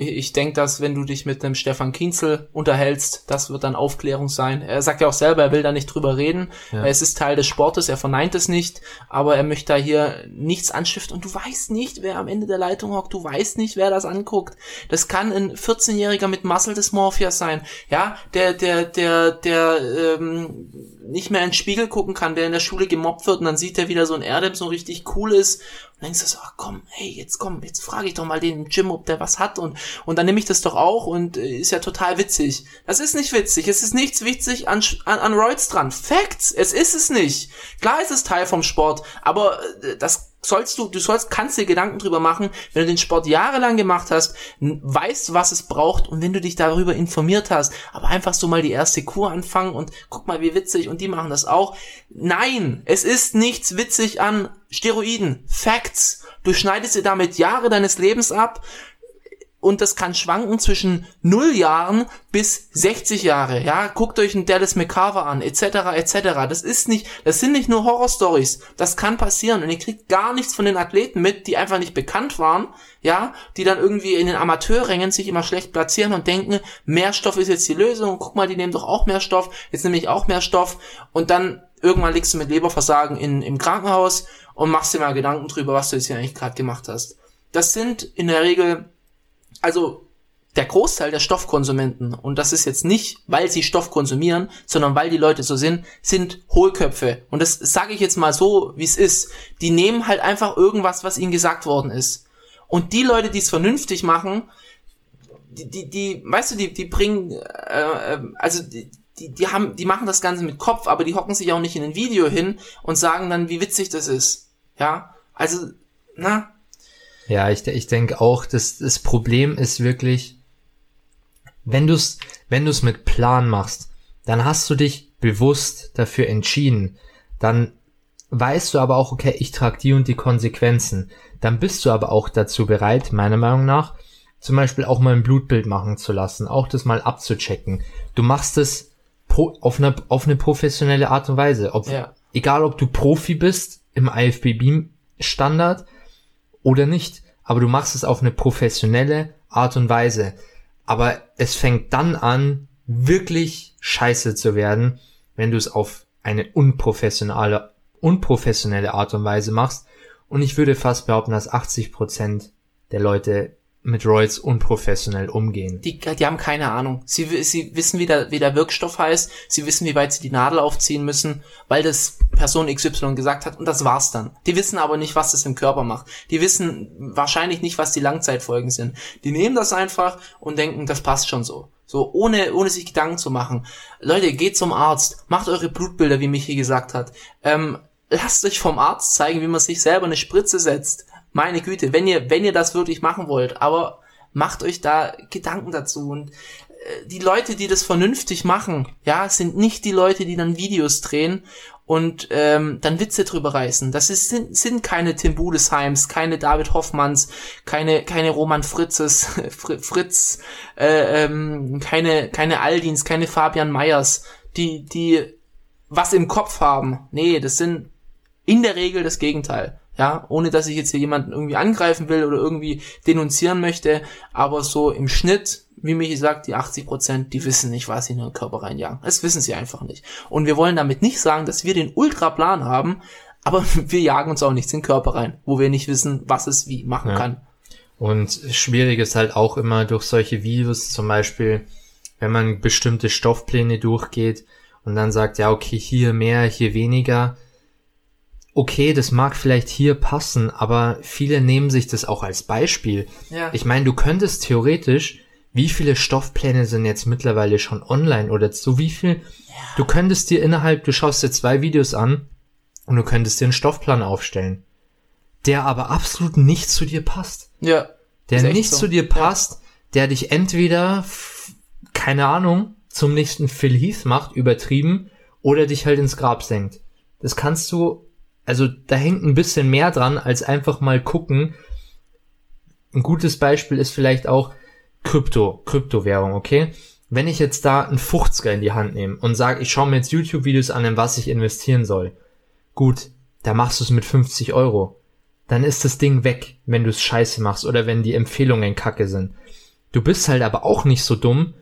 ich denke, dass wenn du dich mit dem Stefan Kienzel unterhältst, das wird dann Aufklärung sein. Er sagt ja auch selber, er will da nicht drüber reden. Ja. Es ist Teil des Sportes, er verneint es nicht, aber er möchte da hier nichts anstiften und du weißt nicht, wer am Ende der Leitung hockt, du weißt nicht, wer das anguckt. Das kann ein 14-Jähriger mit Muscle Dysmorphia sein, ja, der, der, der, der ähm, nicht mehr in den Spiegel gucken kann, der in der Schule gemobbt wird und dann sieht er wieder so ein Erdem so richtig cool ist und denkst du so, ach komm, hey, jetzt komm, jetzt frage ich doch mal den Jim, ob der was hat und, und dann nehme ich das doch auch und äh, ist ja total witzig. Das ist nicht witzig, es ist nichts witzig an, an, an Roids dran. Facts, es ist es nicht. Klar ist es Teil vom Sport, aber äh, das sollst du, du sollst, kannst dir Gedanken drüber machen, wenn du den Sport jahrelang gemacht hast, weißt, was es braucht und wenn du dich darüber informiert hast, aber einfach so mal die erste Kur anfangen und guck mal, wie witzig und die machen das auch. Nein, es ist nichts witzig an Steroiden. Facts. Du schneidest dir damit Jahre deines Lebens ab und das kann schwanken zwischen 0 Jahren bis 60 Jahre. Ja, guckt euch einen Dallas McCarver an, etc., etc. Das ist nicht, das sind nicht nur Horrorstories. Das kann passieren und ihr kriegt gar nichts von den Athleten mit, die einfach nicht bekannt waren, ja, die dann irgendwie in den Amateurrängen sich immer schlecht platzieren und denken, mehr Stoff ist jetzt die Lösung. Guck mal, die nehmen doch auch mehr Stoff. Jetzt nehme ich auch mehr Stoff und dann irgendwann liegst du mit Leberversagen in, im Krankenhaus und machst dir mal Gedanken drüber, was du jetzt hier eigentlich gerade gemacht hast. Das sind in der Regel also der Großteil der Stoffkonsumenten, und das ist jetzt nicht, weil sie Stoff konsumieren, sondern weil die Leute so sind, sind Hohlköpfe. Und das sage ich jetzt mal so, wie es ist. Die nehmen halt einfach irgendwas, was ihnen gesagt worden ist. Und die Leute, die es vernünftig machen, die, die, die, weißt du, die, die bringen, äh, äh, also die, die, die haben, die machen das Ganze mit Kopf, aber die hocken sich auch nicht in ein Video hin und sagen dann, wie witzig das ist. Ja, also na? Ja, ich, ich denke auch, dass das Problem ist wirklich, wenn du es wenn du's mit Plan machst, dann hast du dich bewusst dafür entschieden. Dann weißt du aber auch, okay, ich trage die und die Konsequenzen. Dann bist du aber auch dazu bereit, meiner Meinung nach, zum Beispiel auch mal ein Blutbild machen zu lassen, auch das mal abzuchecken. Du machst es auf, eine, auf eine professionelle Art und Weise. Ob, Ja. Egal, ob du Profi bist im IFBB-Standard oder nicht. Aber du machst es auf eine professionelle Art und Weise. Aber es fängt dann an, wirklich scheiße zu werden, wenn du es auf eine unprofessionelle, unprofessionelle Art und Weise machst. Und ich würde fast behaupten, dass 80% der Leute mit Roids unprofessionell umgehen. Die, die haben keine Ahnung. Sie, sie wissen, wie der, wie der Wirkstoff heißt. Sie wissen, wie weit sie die Nadel aufziehen müssen, weil das Person XY gesagt hat und das war's dann. Die wissen aber nicht, was das im Körper macht. Die wissen wahrscheinlich nicht, was die Langzeitfolgen sind. Die nehmen das einfach und denken, das passt schon so. So, ohne, ohne sich Gedanken zu machen. Leute, geht zum Arzt, macht eure Blutbilder, wie Michi gesagt hat. Ähm, lasst euch vom Arzt zeigen, wie man sich selber eine Spritze setzt. Meine Güte, wenn ihr, wenn ihr das wirklich machen wollt, aber macht euch da Gedanken dazu und äh, die Leute, die das vernünftig machen, ja, sind nicht die Leute, die dann Videos drehen und ähm, dann Witze drüber reißen. Das ist, sind, sind keine Tim Budesheims, keine David Hoffmanns, keine, keine Roman Fritzes, Fr Fritz, äh, ähm, keine, keine Aldins, keine Fabian Meyers, die, die was im Kopf haben. Nee, das sind in der Regel das Gegenteil. Ja, ohne dass ich jetzt hier jemanden irgendwie angreifen will oder irgendwie denunzieren möchte, aber so im Schnitt, wie Michi sagt, die 80 Prozent, die wissen nicht, was sie in ihren Körper reinjagen. Das wissen sie einfach nicht. Und wir wollen damit nicht sagen, dass wir den Ultraplan haben, aber wir jagen uns auch nichts in den Körper rein, wo wir nicht wissen, was es wie machen Ja. kann. Und schwierig ist halt auch immer durch solche Videos, zum Beispiel, wenn man bestimmte Stoffpläne durchgeht und dann sagt, ja, okay, hier mehr, hier weniger. Okay, das mag vielleicht hier passen, aber viele nehmen sich das auch als Beispiel. Ja. Ich meine, du könntest theoretisch, wie viele Stoffpläne sind jetzt mittlerweile schon online oder so wie viel, du könntest dir innerhalb, du schaust dir zwei Videos an und du könntest dir einen Stoffplan aufstellen, der aber absolut nicht zu dir passt ja. der nicht so. zu dir passt, der dich entweder, keine Ahnung, zum nächsten Phil Heath macht, übertrieben, oder dich halt ins Grab senkt. Das kannst du, also da hängt ein bisschen mehr dran, als einfach mal gucken. Ein gutes Beispiel ist vielleicht auch Krypto, Kryptowährung, okay? Wenn ich jetzt da einen 50er in die Hand nehme und sage, ich schaue mir jetzt YouTube-Videos an, in was ich investieren soll. Gut, da machst du es mit 50 Euro dann ist das Ding weg, wenn du es scheiße machst oder wenn die Empfehlungen kacke sind. Du bist halt aber auch nicht so dumm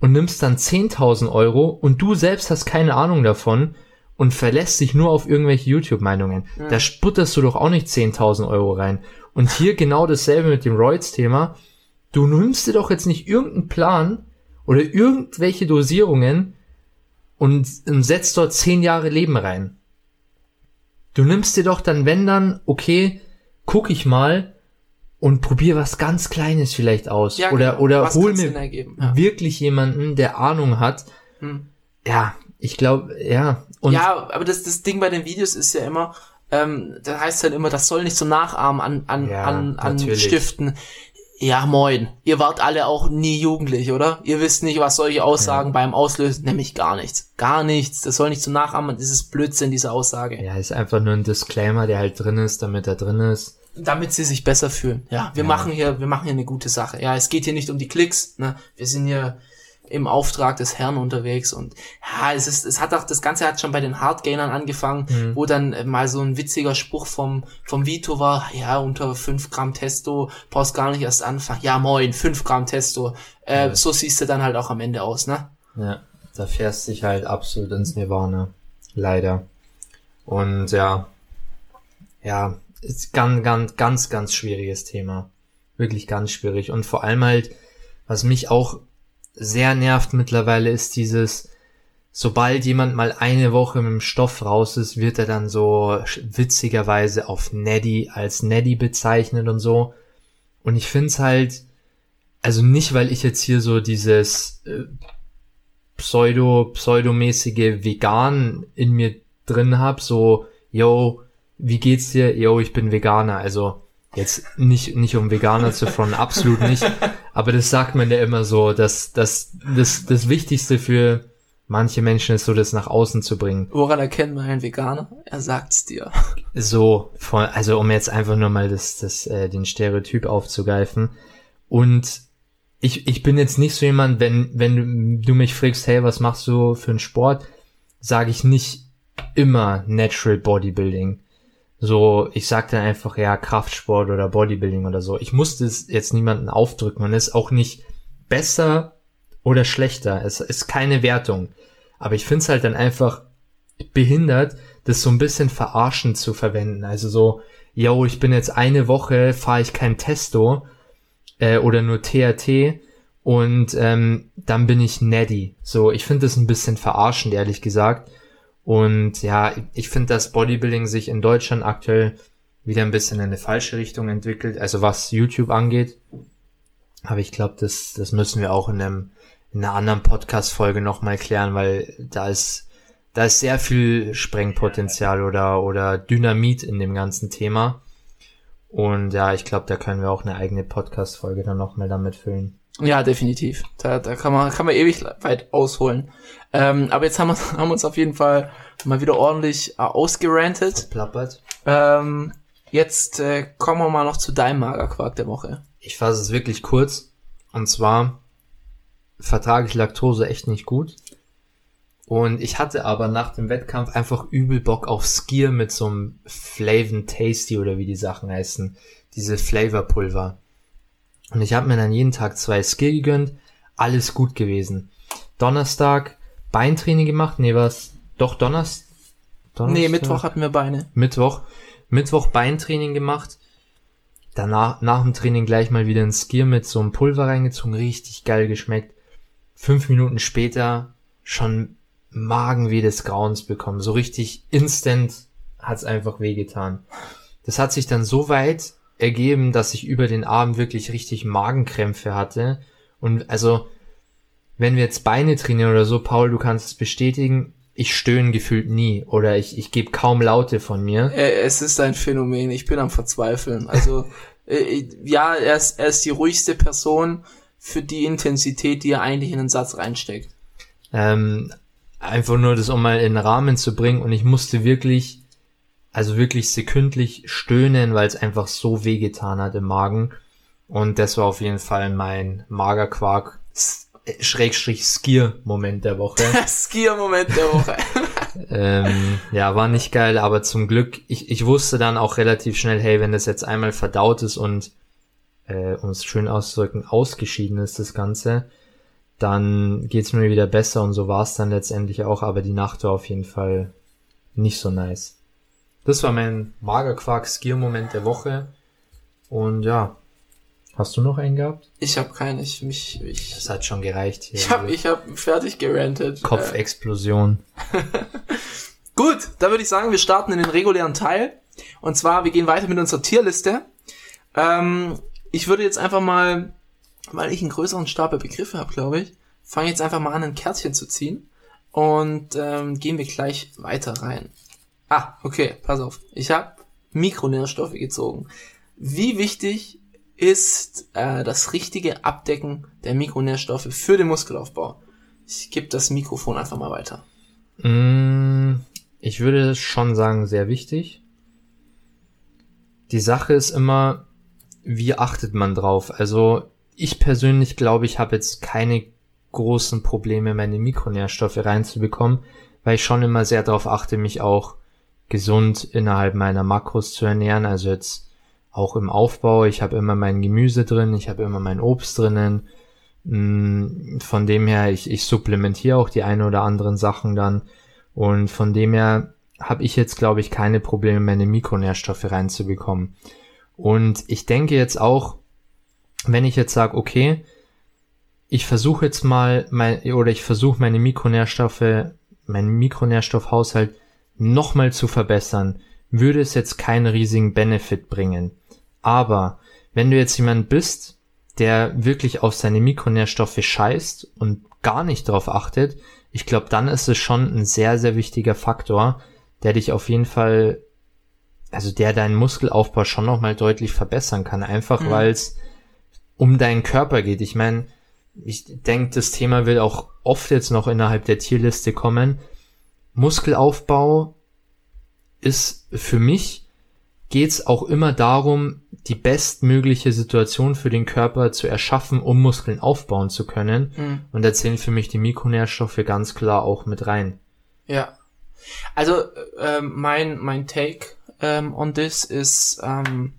und nimmst dann 10.000 Euro und du selbst hast keine Ahnung davon und verlässt dich nur auf irgendwelche YouTube-Meinungen. Da sputterst du doch auch nicht 10.000 Euro rein. Und hier genau dasselbe mit dem Roids-Thema. Du nimmst dir doch jetzt nicht irgendeinen Plan oder irgendwelche Dosierungen und, und setzt dort 10 Jahre Leben rein. Du nimmst dir doch dann, wenn dann, okay, guck ich mal und probier was ganz Kleines vielleicht aus. Ja, oder genau. oder Was hol mir? Ja. wirklich jemanden, der Ahnung hat. Hm. Ja, ich glaube, ja. Und ja, aber das, das Ding bei den Videos ist ja immer, ähm, da heißt halt immer, das soll nicht zum Nachahmen an, an, Ja, an, an natürlich. Stiften. Ja, moin. Ihr wart alle auch nie jugendlich, oder? Ihr wisst nicht, was solche Aussagen beim Auslösen, nämlich gar nichts. Gar nichts. Das soll nicht zum Nachahmen, das ist Blödsinn, diese Aussage. ja, ist einfach nur ein Disclaimer, der halt drin ist, damit er drin ist. Damit sie sich besser fühlen. Ja, wir Ja. machen hier, wir machen hier eine gute Sache. Ja, es geht hier nicht um die Klicks, ne? Wir sind hier im Auftrag des Herrn unterwegs und ja, es ist, es hat auch, das Ganze hat schon bei den Hardgainern angefangen, Mhm. wo dann äh, mal so ein witziger Spruch vom, vom Vito war, ja, unter 5 Gramm Testo brauchst gar nicht erst anfangen. Ja, moin, 5 Gramm Testo. Äh, So siehst du dann halt auch am Ende aus, ne? Ja, da fährst dich halt absolut ins Nirvana. Leider. Und ja, ja, ist ganz, ganz, ganz, ganz schwieriges Thema. Wirklich ganz schwierig. Und vor allem halt, was mich auch sehr nervt mittlerweile, ist dieses, sobald jemand mal eine Woche mit dem Stoff raus ist, wird er dann so witzigerweise auf Neddy als Neddy bezeichnet und so. Und ich find's halt, also nicht, weil ich jetzt hier so dieses äh, pseudo pseudomäßige Vegan in mir drin hab, so yo, wie geht's dir? Yo, ich bin Veganer. Also Jetzt nicht, nicht um Veganer zu fronten, absolut nicht. Aber das sagt man ja immer so, dass, dass das, das Wichtigste für manche Menschen ist so, das nach außen zu bringen. Woran erkennt man einen Veganer? Er sagt's dir. So, von, also um jetzt einfach nur mal das, das, äh, den Stereotyp aufzugreifen. Und ich, ich bin jetzt nicht so jemand, wenn, wenn du, mich fragst, hey, was machst du für einen Sport, sage ich nicht immer Natural Bodybuilding. So, ich sag dann einfach, ja, Kraftsport oder Bodybuilding oder so. Ich musste es jetzt niemanden aufdrücken und es ist auch nicht besser oder schlechter. Es ist keine Wertung. Aber ich find's halt dann einfach behindert, das so ein bisschen verarschend zu verwenden. Also so, yo, ich bin jetzt eine Woche, fahre ich kein Testo äh, oder nur TRT und ähm, dann bin ich Neddy. So, ich finde das ein bisschen verarschend, ehrlich gesagt. Und ja, ich finde, dass Bodybuilding sich in Deutschland aktuell wieder ein bisschen in eine falsche Richtung entwickelt, also was YouTube angeht. Aber ich glaube, das, das müssen wir auch in, einem, in einer anderen Podcast-Folge nochmal klären, weil da ist, da ist sehr viel Sprengpotenzial oder, oder Dynamit in dem ganzen Thema. Und ja, ich glaube, da können wir auch eine eigene Podcast-Folge dann nochmal damit füllen. Ja, definitiv. Da, da kann man, kann man ewig weit ausholen. Ähm, aber jetzt haben wir, haben uns auf jeden Fall mal wieder ordentlich äh, ausgerantet. Plappert. Ähm, jetzt äh, kommen wir mal noch zu deinem Magerquark der Woche. Ich fasse es wirklich kurz. Und zwar vertrage ich Laktose echt nicht gut. Und ich hatte aber nach dem Wettkampf einfach übel Bock auf Skier mit so einem Flavin Tasty oder wie die Sachen heißen. Diese Flavorpulver. Und ich habe mir dann jeden Tag zwei Skier gegönnt. Alles gut gewesen. Donnerstag Beintraining gemacht. Nee, was? Doch, Donnerstag. Donnerstag? Nee, Mittwoch hatten wir Beine. Mittwoch. Mittwoch Beintraining gemacht. Danach, nach dem Training gleich mal wieder ein Skier mit so einem Pulver reingezogen. Richtig geil geschmeckt. Fünf Minuten später schon Magenweh des Grauens bekommen. So richtig instant hat's einfach wehgetan. Das hat sich dann so weit ergeben, dass ich über den Abend wirklich richtig Magenkrämpfe hatte. Und also, wenn wir jetzt Beine trainieren oder so, Paul, du kannst es bestätigen, ich stöhne gefühlt nie oder ich, ich gebe kaum Laute von mir. Äh, es ist ein Phänomen, ich bin am Verzweifeln. Also, äh, ja, er ist, er ist die ruhigste Person für die Intensität, die er eigentlich in den Satz reinsteckt. Ähm, einfach nur das, um mal in den Rahmen zu bringen und ich musste wirklich also wirklich sekündlich stöhnen, weil es einfach so wehgetan hat im Magen. Und das war auf jeden Fall mein Magerquark Schrägstrich Skier-Moment der Woche. Skier-Moment der Woche. ähm, ja, war nicht geil, aber zum Glück, ich, ich wusste dann auch relativ schnell, hey, wenn das jetzt einmal verdaut ist und, äh, um es schön auszudrücken, ausgeschieden ist das Ganze, dann geht's mir wieder besser und so war es dann letztendlich auch, aber die Nacht war auf jeden Fall nicht so nice. Das war mein Magerquark-Skier-Moment der Woche. Und ja, hast du noch einen gehabt? Ich habe keinen. Ich mich. Ich, das hat schon gereicht hier. Ich habe ich hab fertig gerantet. Kopfexplosion. Gut, dann würde ich sagen, wir starten in den regulären Teil. Und zwar, wir gehen weiter mit unserer Tierliste. Ähm, ich würde jetzt einfach mal, weil ich einen größeren Stapel Begriffe habe, glaube ich, fange jetzt einfach mal an, ein Kärtchen zu ziehen. Und ähm, gehen wir gleich weiter rein. Ah, okay, pass auf. Ich habe Mikronährstoffe gezogen. Wie wichtig ist äh, das richtige Abdecken der Mikronährstoffe für den Muskelaufbau? Ich gebe das Mikrofon einfach mal weiter. Mm, ich würde schon sagen, sehr wichtig. Die Sache ist immer, wie achtet man drauf? Also ich persönlich glaube, ich habe jetzt keine großen Probleme, meine Mikronährstoffe reinzubekommen, weil ich schon immer sehr darauf achte, mich auch gesund innerhalb meiner Makros zu ernähren. Also jetzt auch im Aufbau. Ich habe immer mein Gemüse drin, ich habe immer mein Obst drinnen. Mm, von dem her, ich, ich supplementiere auch die ein oder anderen Sachen dann. Und von dem her habe ich jetzt, glaube ich, keine Probleme, meine Mikronährstoffe reinzubekommen. Und ich denke jetzt auch, wenn ich jetzt sage, okay, ich versuche jetzt mal mein, oder ich versuche meine Mikronährstoffe, meinen Mikronährstoffhaushalt nochmal zu verbessern, würde es jetzt keinen riesigen Benefit bringen. Aber wenn du jetzt jemand bist, der wirklich auf seine Mikronährstoffe scheißt und gar nicht darauf achtet, ich glaube, dann ist es schon ein sehr, sehr wichtiger Faktor, der dich auf jeden Fall also der deinen Muskelaufbau schon nochmal deutlich verbessern kann, einfach mhm. weil es um deinen Körper geht. Ich meine, ich denke, das Thema will auch oft jetzt noch innerhalb der Tierliste kommen. Muskelaufbau ist für mich geht's auch immer darum, die bestmögliche Situation für den Körper zu erschaffen, um Muskeln aufbauen zu können. Mhm. Und da zählen für mich die Mikronährstoffe ganz klar auch mit rein. Ja. Also äh, mein mein Take ähm, on this ist ähm,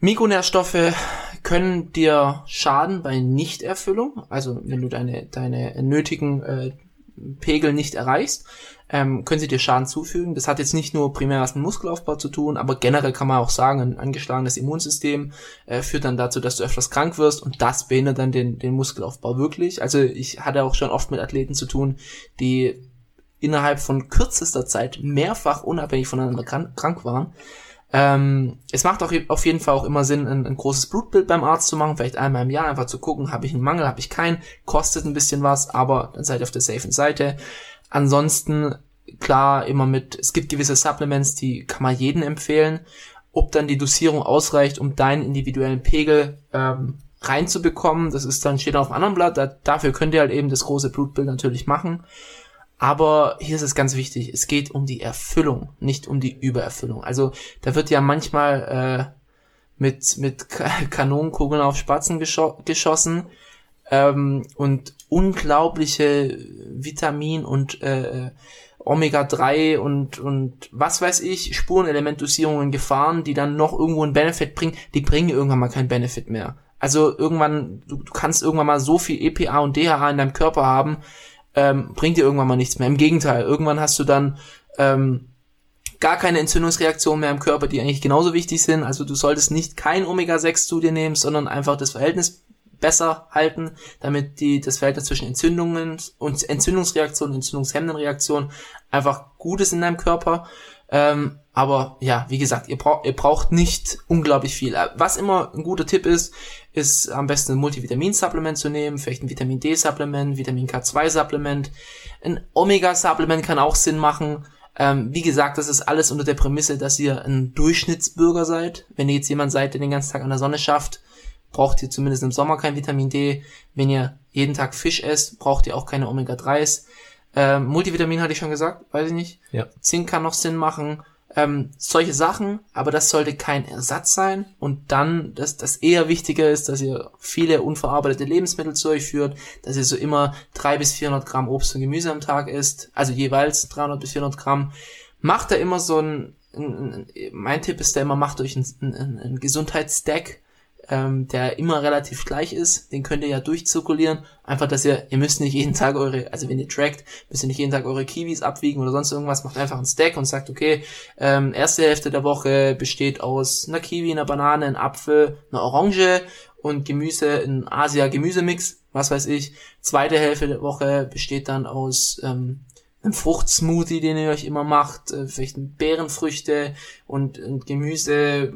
Mikronährstoffe können dir schaden bei Nichterfüllung, also wenn du deine deine nötigen äh, Pegel nicht erreichst ähm, können sie dir Schaden zufügen. Das hat jetzt nicht nur primär was mit Muskelaufbau zu tun, aber generell kann man auch sagen, ein angeschlagenes Immunsystem äh, führt dann dazu, dass du öfters krank wirst und das behindert dann den, den Muskelaufbau wirklich. Also ich hatte auch schon oft mit Athleten zu tun, die innerhalb von kürzester Zeit mehrfach unabhängig voneinander krank, krank waren. Ähm, es macht auch auf jeden Fall auch immer Sinn, ein, ein, großes Blutbild beim Arzt zu machen, vielleicht einmal im Jahr einfach zu gucken, habe ich einen Mangel, habe ich keinen, kostet ein bisschen was, aber dann seid ihr auf der safen Seite. Ansonsten, klar, immer mit, es gibt gewisse Supplements, die kann man jedem empfehlen. Ob dann die Dosierung ausreicht, um deinen individuellen Pegel ähm, reinzubekommen, das ist dann steht auf einem anderen Blatt. Da, dafür könnt ihr halt eben das große Blutbild natürlich machen. Aber hier ist es ganz wichtig, es geht um die Erfüllung, nicht um die Übererfüllung. Also da wird ja manchmal äh, mit, mit Kanonenkugeln auf Spatzen geschossen ähm, und unglaubliche Vitamin und äh, Omega-3 und, und was weiß ich, Spurenelementdosierungen gefahren, die dann noch irgendwo einen Benefit bringen, die bringen irgendwann mal keinen Benefit mehr. Also irgendwann, du, du kannst irgendwann mal so viel EPA und DHA in deinem Körper haben, ähm, bringt dir irgendwann mal nichts mehr. Im Gegenteil, irgendwann hast du dann ähm, gar keine Entzündungsreaktionen mehr im Körper, die eigentlich genauso wichtig sind. Also du solltest nicht kein Omega-6 zu dir nehmen, sondern einfach das Verhältnis besser halten, damit die, das Verhältnis zwischen Entzündungen und Entzündungsreaktionen, entzündungshemmenden Reaktionen einfach gut ist in deinem Körper. Ähm, aber ja, wie gesagt, ihr, braucht ihr braucht nicht unglaublich viel. Äh, was immer ein guter Tipp ist, ist am besten ein Multivitamin-Supplement zu nehmen, vielleicht ein Vitamin D-Supplement, Vitamin K2-Supplement. Ein Omega-Supplement kann auch Sinn machen. Ähm, wie gesagt, das ist alles unter der Prämisse, dass ihr ein Durchschnittsbürger seid. Wenn ihr jetzt jemand seid, der den ganzen Tag an der Sonne schafft, braucht ihr zumindest im Sommer kein Vitamin D. Wenn ihr jeden Tag Fisch esst, braucht ihr auch keine Omega-3s. Ähm, Multivitamin hatte ich schon gesagt, weiß ich nicht. Ja. Zink kann noch Sinn machen. Ähm, solche Sachen, aber das sollte kein Ersatz sein. Und dann, dass das eher wichtiger ist, dass ihr viele unverarbeitete Lebensmittel zu euch führt, dass ihr so immer drei bis 400 Gramm Obst und Gemüse am Tag isst, also jeweils 300 bis 400 Gramm. Macht da immer so ein, ein, ein mein Tipp ist da immer, macht euch ein, ein, ein Gesundheitsstack ähm, der immer relativ gleich ist. Den könnt ihr ja durchzirkulieren. Einfach, dass ihr, ihr müsst nicht jeden Tag eure, also wenn ihr trackt, müsst ihr nicht jeden Tag eure Kiwis abwiegen oder sonst irgendwas. Macht einfach einen Stack und sagt, okay, ähm, erste Hälfte der Woche besteht aus einer Kiwi, einer Banane, einem Apfel, einer Orange und Gemüse, ein Asia-Gemüsemix, was weiß ich. Zweite Hälfte der Woche besteht dann aus ähm, ein Fruchtsmoothie, den ihr euch immer macht, äh, vielleicht Beerenfrüchte und, Gemüse,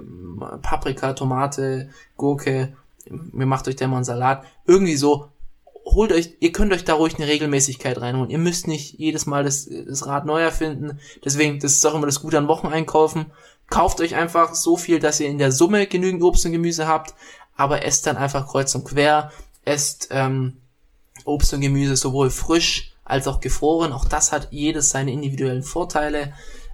Paprika, Tomate, Gurke, ihr macht euch da mal einen Salat, irgendwie so, holt euch, ihr könnt euch da ruhig eine Regelmäßigkeit reinholen. Ihr müsst nicht jedes Mal das, das Rad neu erfinden. Deswegen, das ist auch immer das Gute an Wocheneinkaufen. Kauft euch einfach so viel, dass ihr in der Summe genügend Obst und Gemüse habt, aber esst dann einfach kreuz und quer. Esst ähm, Obst und Gemüse sowohl frisch als auch gefroren. Auch das hat jedes seine individuellen Vorteile.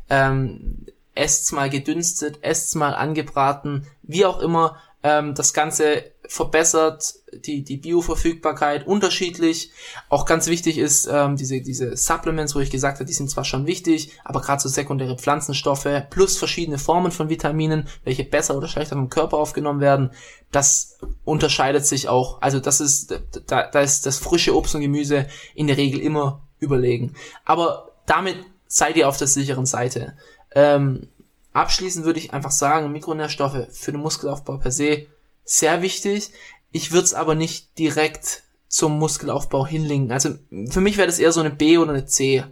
Ähm, esst's mal gedünstet, esst's mal angebraten, wie auch immer. Ähm, das Ganze verbessert die, die Bioverfügbarkeit unterschiedlich. Auch ganz wichtig ist, ähm, diese, diese Supplements, wo ich gesagt habe, die sind zwar schon wichtig, aber gerade so sekundäre Pflanzenstoffe plus verschiedene Formen von Vitaminen, welche besser oder schlechter vom Körper aufgenommen werden, das unterscheidet sich auch. Also das ist, da, da ist das frische Obst und Gemüse in der Regel immer überlegen. Aber damit seid ihr auf der sicheren Seite. Ähm, abschließend würde ich einfach sagen, Mikronährstoffe für den Muskelaufbau per se sehr wichtig. Ich würde es aber nicht direkt zum Muskelaufbau hinlegen. Also für mich wäre das eher so eine B oder eine C.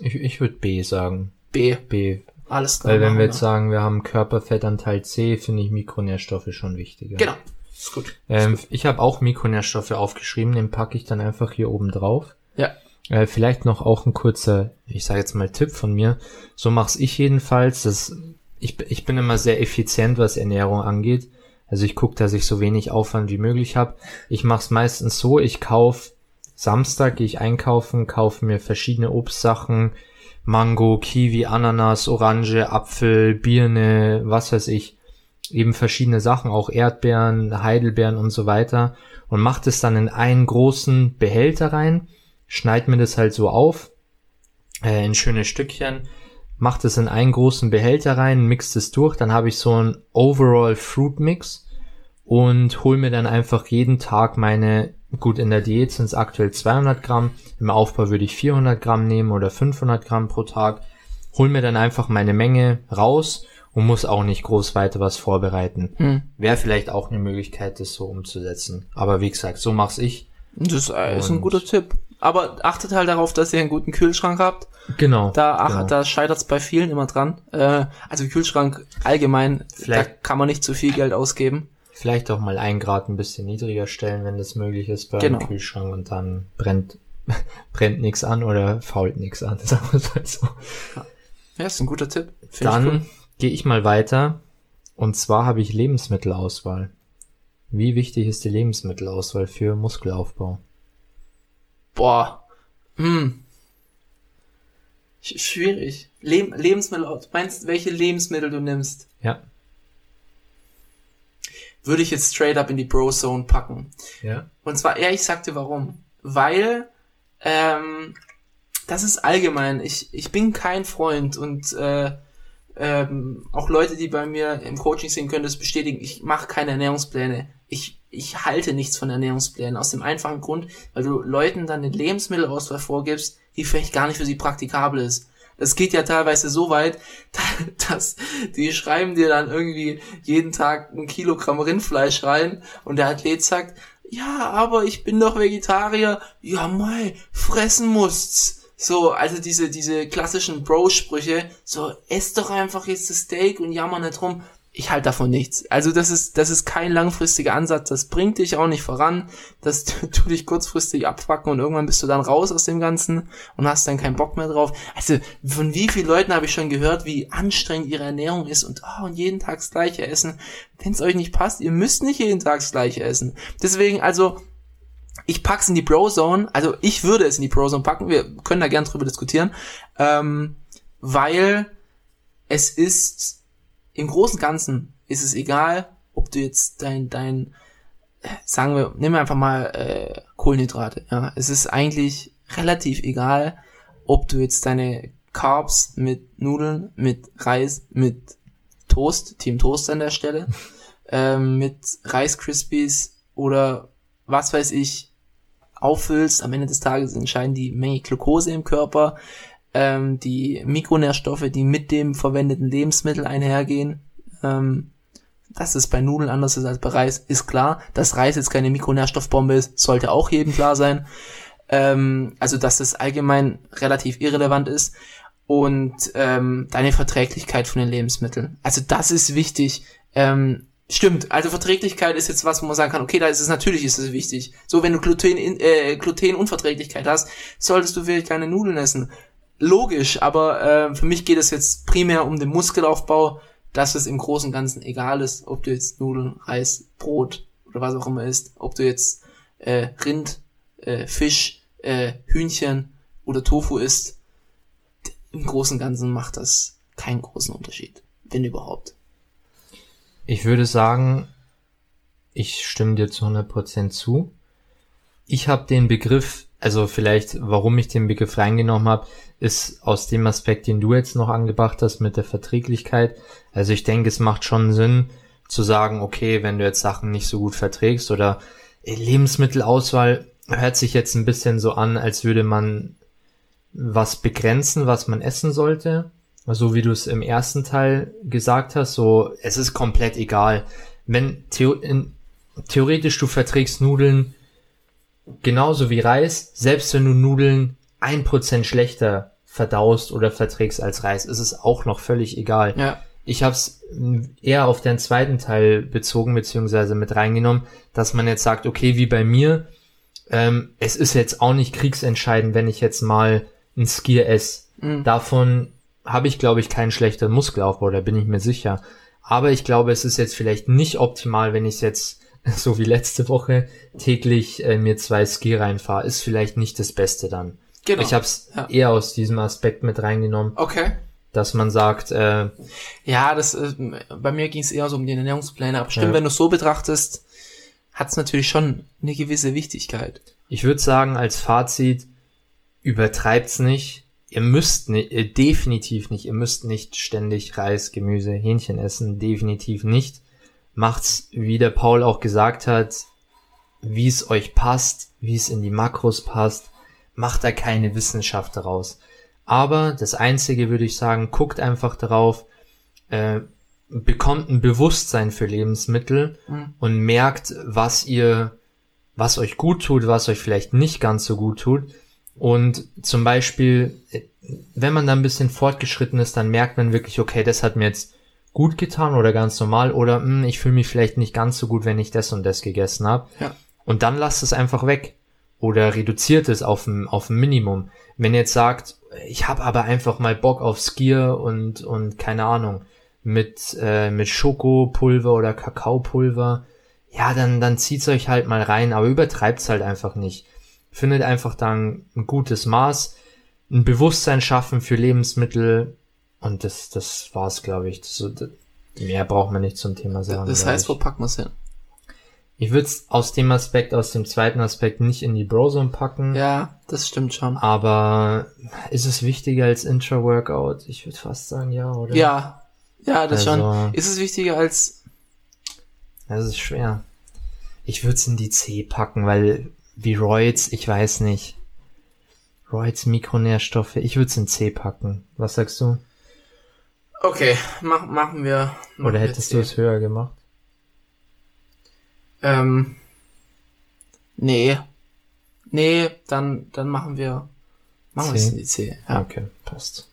Ich, ich würde B sagen. B. B. Alles klar. Weil wenn wir jetzt sagen, wir haben Körperfettanteil C, finde ich Mikronährstoffe schon wichtiger. Genau. Ist gut. Ähm, ist gut. Ich habe auch Mikronährstoffe aufgeschrieben, den packe ich dann einfach hier oben drauf. Ja. Äh, vielleicht noch auch ein kurzer, ich sage jetzt mal Tipp von mir. So mach's ich jedenfalls. Das ich, ich bin immer sehr effizient, was Ernährung angeht. Also ich gucke, dass ich so wenig Aufwand wie möglich habe. Ich mache es meistens so, ich kauf Samstag, gehe ich einkaufen, kaufe mir verschiedene Obstsachen, Mango, Kiwi, Ananas, Orange, Apfel, Birne, was weiß ich, eben verschiedene Sachen, auch Erdbeeren, Heidelbeeren und so weiter und macht es dann in einen großen Behälter rein, schneid mir das halt so auf, äh, in schöne Stückchen, macht es in einen großen Behälter rein, mixt es durch, dann habe ich so ein Overall Fruit Mix und hol mir dann einfach jeden Tag meine, gut in der Diät sind es aktuell 200 Gramm, im Aufbau würde ich 400 Gramm nehmen oder 500 Gramm pro Tag, hol mir dann einfach meine Menge raus und muss auch nicht groß weiter was vorbereiten. Hm. Wäre vielleicht auch eine Möglichkeit, das so umzusetzen. Aber wie gesagt, so mach's ich. Das ist ein Und- guter Tipp. Aber achtet halt darauf, dass ihr einen guten Kühlschrank habt. Genau. Da, ach, genau. da scheitert's bei vielen immer dran. Äh, also Kühlschrank allgemein, Vielleicht- da kann man nicht zu viel Geld ausgeben. Vielleicht auch mal ein Grad ein bisschen niedriger stellen, wenn das möglich ist bei Genau. Kühlschrank und dann brennt brennt nichts an oder fault nichts an, sagen wir es halt so. Ja, ist ein guter Tipp. Find Dann cool. gehe ich mal weiter und zwar habe ich Lebensmittelauswahl. Wie wichtig ist die Lebensmittelauswahl für Muskelaufbau? Boah. Hm. Sch schwierig. Leb Lebensmittel, du meinst, welche Lebensmittel du nimmst? Ja. Würde ich jetzt straight up in die Bro-Zone packen. Ja. Und zwar, ja, ich sag dir warum. Weil, ähm, das ist allgemein. Ich, ich bin kein Freund und äh, ähm, auch Leute, die bei mir im Coaching sind, können das bestätigen. Ich mache keine Ernährungspläne. Ich, ich halte nichts von Ernährungsplänen. Aus dem einfachen Grund, weil du Leuten dann eine Lebensmittelauswahl vorgibst, die vielleicht gar nicht für sie praktikabel ist. Das geht ja teilweise so weit, dass die schreiben dir dann irgendwie jeden Tag ein Kilogramm Rindfleisch rein und der Athlet sagt, ja, aber ich bin doch Vegetarier. Ja, mei, fressen musst's. So, also diese, diese klassischen Bro-Sprüche, so, ess doch einfach jetzt das Steak und jammer nicht rum. Ich halte davon nichts. Also das ist, das ist kein langfristiger Ansatz. Das bringt dich auch nicht voran. Das tu dich kurzfristig abfacken und irgendwann bist du dann raus aus dem Ganzen und hast dann keinen Bock mehr drauf. Also von wie vielen Leuten habe ich schon gehört, wie anstrengend ihre Ernährung ist und, oh, und jeden Tag das gleiche essen. Wenn es euch nicht passt, ihr müsst nicht jeden Tag das gleiche essen. Deswegen, also, ich pack's in die Bro-Zone, also ich würde es in die Bro-Zone packen, wir können da gern drüber diskutieren, ähm, weil es ist, im Großen und Ganzen ist es egal, ob du jetzt dein, dein, äh, sagen wir, nehmen wir einfach mal äh, Kohlenhydrate, ja, es ist eigentlich relativ egal, ob du jetzt deine Carbs mit Nudeln, mit Reis, mit Toast, Team Toast an der Stelle, ähm, mit Rice Krispies oder was weiß ich, auffüllst. Am Ende des Tages entscheiden die Menge Glucose im Körper, ähm, die Mikronährstoffe, die mit dem verwendeten Lebensmittel einhergehen. Ähm, dass es bei Nudeln anders ist als bei Reis, ist klar. Dass Reis jetzt keine Mikronährstoffbombe ist, sollte auch jedem klar sein. Ähm, also, dass das allgemein relativ irrelevant ist. Und ähm, deine Verträglichkeit von den Lebensmitteln. Also das ist wichtig. Ähm, Stimmt, also Verträglichkeit ist jetzt was, wo man sagen kann, okay, da ist es natürlich ist es wichtig. So, wenn du Gluten, äh, Glutenunverträglichkeit hast, solltest du vielleicht keine Nudeln essen. Logisch, aber äh, für mich geht es jetzt primär um den Muskelaufbau, dass es im Großen und Ganzen egal ist, ob du jetzt Nudeln, Reis, Brot oder was auch immer isst, ob du jetzt äh, Rind, äh, Fisch, äh, Hühnchen oder Tofu isst. Im Großen und Ganzen macht das keinen großen Unterschied, wenn überhaupt. Ich würde sagen, ich stimme dir zu 100% zu. Ich habe den Begriff, also vielleicht, warum ich den Begriff reingenommen habe, ist aus dem Aspekt, den du jetzt noch angebracht hast mit der Verträglichkeit. Also ich denke, es macht schon Sinn zu sagen, okay, wenn du jetzt Sachen nicht so gut verträgst oder Lebensmittelauswahl hört sich jetzt ein bisschen so an, als würde man was begrenzen, was man essen sollte so wie du es im ersten Teil gesagt hast, so, es ist komplett egal. Wenn theo in, theoretisch du verträgst Nudeln genauso wie Reis, selbst wenn du Nudeln ein Prozent schlechter verdaust oder verträgst als Reis, ist es auch noch völlig egal. Ja. Ich habe es eher auf den zweiten Teil bezogen, beziehungsweise mit reingenommen, dass man jetzt sagt, okay, wie bei mir, ähm, es ist jetzt auch nicht kriegsentscheidend, wenn ich jetzt mal ein Skier esse. Mhm. Davon habe ich, glaube ich, keinen schlechteren Muskelaufbau, da bin ich mir sicher. Aber ich glaube, es ist jetzt vielleicht nicht optimal, wenn ich jetzt, so wie letzte Woche, täglich äh, mir zwei Ski reinfahre. Ist vielleicht nicht das Beste dann. Genau. Ich habe es Ja. eher aus diesem Aspekt mit reingenommen, Okay. dass man sagt, äh, Ja, das äh, bei mir ging es eher so um die Ernährungspläne. Aber stimmt, Ja. wenn du es so betrachtest, hat es natürlich schon eine gewisse Wichtigkeit. ich würde sagen, als Fazit, übertreibt's nicht. Ihr müsst nicht, äh, definitiv nicht, ihr müsst nicht ständig Reis, Gemüse, Hähnchen essen, definitiv nicht. Macht's, wie der Paul auch gesagt hat, wie es euch passt, wie es in die Makros passt. Macht da keine Wissenschaft daraus. Aber das Einzige würde ich sagen, guckt einfach darauf, äh, bekommt ein Bewusstsein für Lebensmittel Mhm. und merkt, was ihr, was euch gut tut, was euch vielleicht nicht ganz so gut tut. Und zum Beispiel, äh, wenn man da ein bisschen fortgeschritten ist, dann merkt man wirklich, okay, das hat mir jetzt gut getan oder ganz normal oder hm, ich fühle mich vielleicht nicht ganz so gut, wenn ich das und das gegessen habe. Ja. Und dann lasst es einfach weg oder reduziert es auf ein, auf ein Minimum. Wenn ihr jetzt sagt, ich habe aber einfach mal Bock auf Skier und, und keine Ahnung, mit, äh, mit Schokopulver oder Kakaopulver, ja, dann, dann zieht's euch halt mal rein, aber übertreibt's halt einfach nicht. Findet einfach dann ein gutes Maß, ein Bewusstsein schaffen für Lebensmittel und das, das war's, glaube ich. Das, das, mehr braucht man nicht zum Thema sagen. das heißt, wo packen wir es hin? Ich würde es aus dem Aspekt, aus dem zweiten Aspekt nicht in die Brozone packen. Ja, das stimmt schon. Aber ist es wichtiger als Intra-Workout? Ich würde fast sagen, ja, oder? Ja, ja, das Also- schon. Ist es wichtiger als Das ist schwer. Ich würde es in die C packen, weil wie Roids, ich weiß nicht. Roids Mikronährstoffe, ich würde es in C packen. Was sagst du? Okay, mach, machen wir. Machen Oder wir hättest C. du es höher gemacht? Ähm, nee. Nee, dann, dann machen wir, machen wir es in die C. Ja. Okay, passt.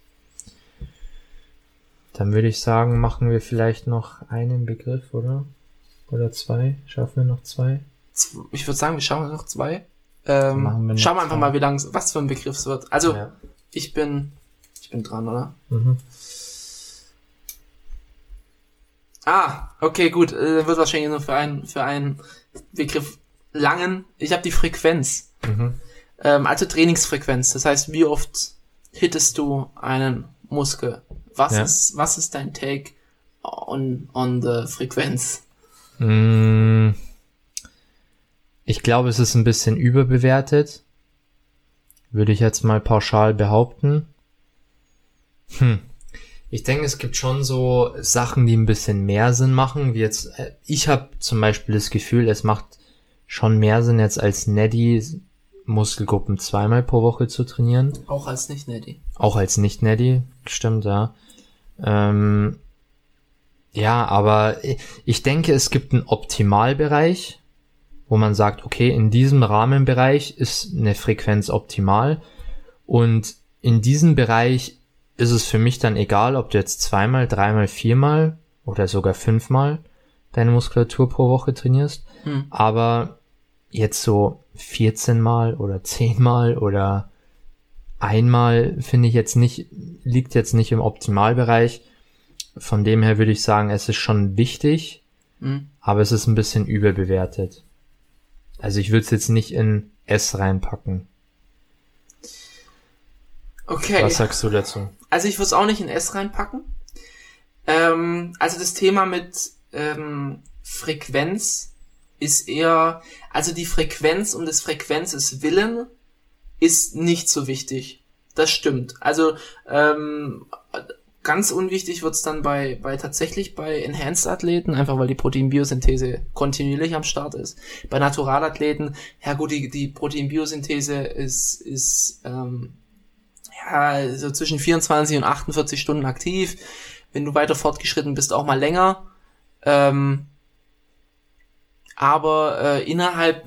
Dann würde ich sagen, machen wir vielleicht noch einen Begriff, oder? Oder zwei? Schaffen wir noch zwei? Ich würde sagen, wir schauen noch zwei. Ähm, Machen wir noch schauen wir einfach zwei. mal, wie lang, was für ein Begriff es wird. Also, Ja. ich bin, ich bin dran, oder? Mhm. Ah, okay, gut. Äh, wird wahrscheinlich nur für einen, für einen Begriff langen. Ich habe die Frequenz. Mhm. Ähm, also Trainingsfrequenz. Das heißt, wie oft hittest du einen Muskel? Was Ja. ist, was ist dein Take on, on the Frequenz? Mm, Ich glaube, es ist ein bisschen überbewertet. Würde ich jetzt mal pauschal behaupten. Hm. Ich denke, es gibt schon so Sachen, die ein bisschen mehr Sinn machen, wie jetzt, äh, ich habe zum Beispiel das Gefühl, es macht schon mehr Sinn, jetzt als Neddy Muskelgruppen zweimal pro Woche zu trainieren. Auch als nicht Neddy. Auch als Nicht-Neddy, stimmt, ja. Ähm, ja, aber ich denke, es gibt einen Optimalbereich, wo man sagt, okay, in diesem Rahmenbereich ist eine Frequenz optimal und in diesem Bereich ist es für mich dann egal, ob du jetzt zweimal, dreimal, viermal oder sogar fünfmal deine Muskulatur pro Woche trainierst, Hm. aber jetzt so 14 Mal oder 10 Mal oder einmal finde ich jetzt nicht, liegt jetzt nicht im Optimalbereich. Von dem her würde ich sagen, es ist schon wichtig, Hm. aber es ist ein bisschen überbewertet. Also ich würde es jetzt nicht in S reinpacken. Okay. Was sagst du dazu? Also ich würde es auch nicht in S reinpacken. Ähm, also das Thema mit ähm, Frequenz ist eher, also die Frequenz um des Frequenzes willen ist nicht so wichtig. Das stimmt. Also ähm, ganz unwichtig wird's dann bei, bei tatsächlich bei Enhanced-Athleten, einfach weil die Proteinbiosynthese kontinuierlich am Start ist. Bei Naturalathleten, ja gut, die, die Proteinbiosynthese ist, ist ähm, ja, so zwischen 24 und 48 Stunden aktiv. Wenn du weiter fortgeschritten bist, auch mal länger. Ähm, aber äh, innerhalb,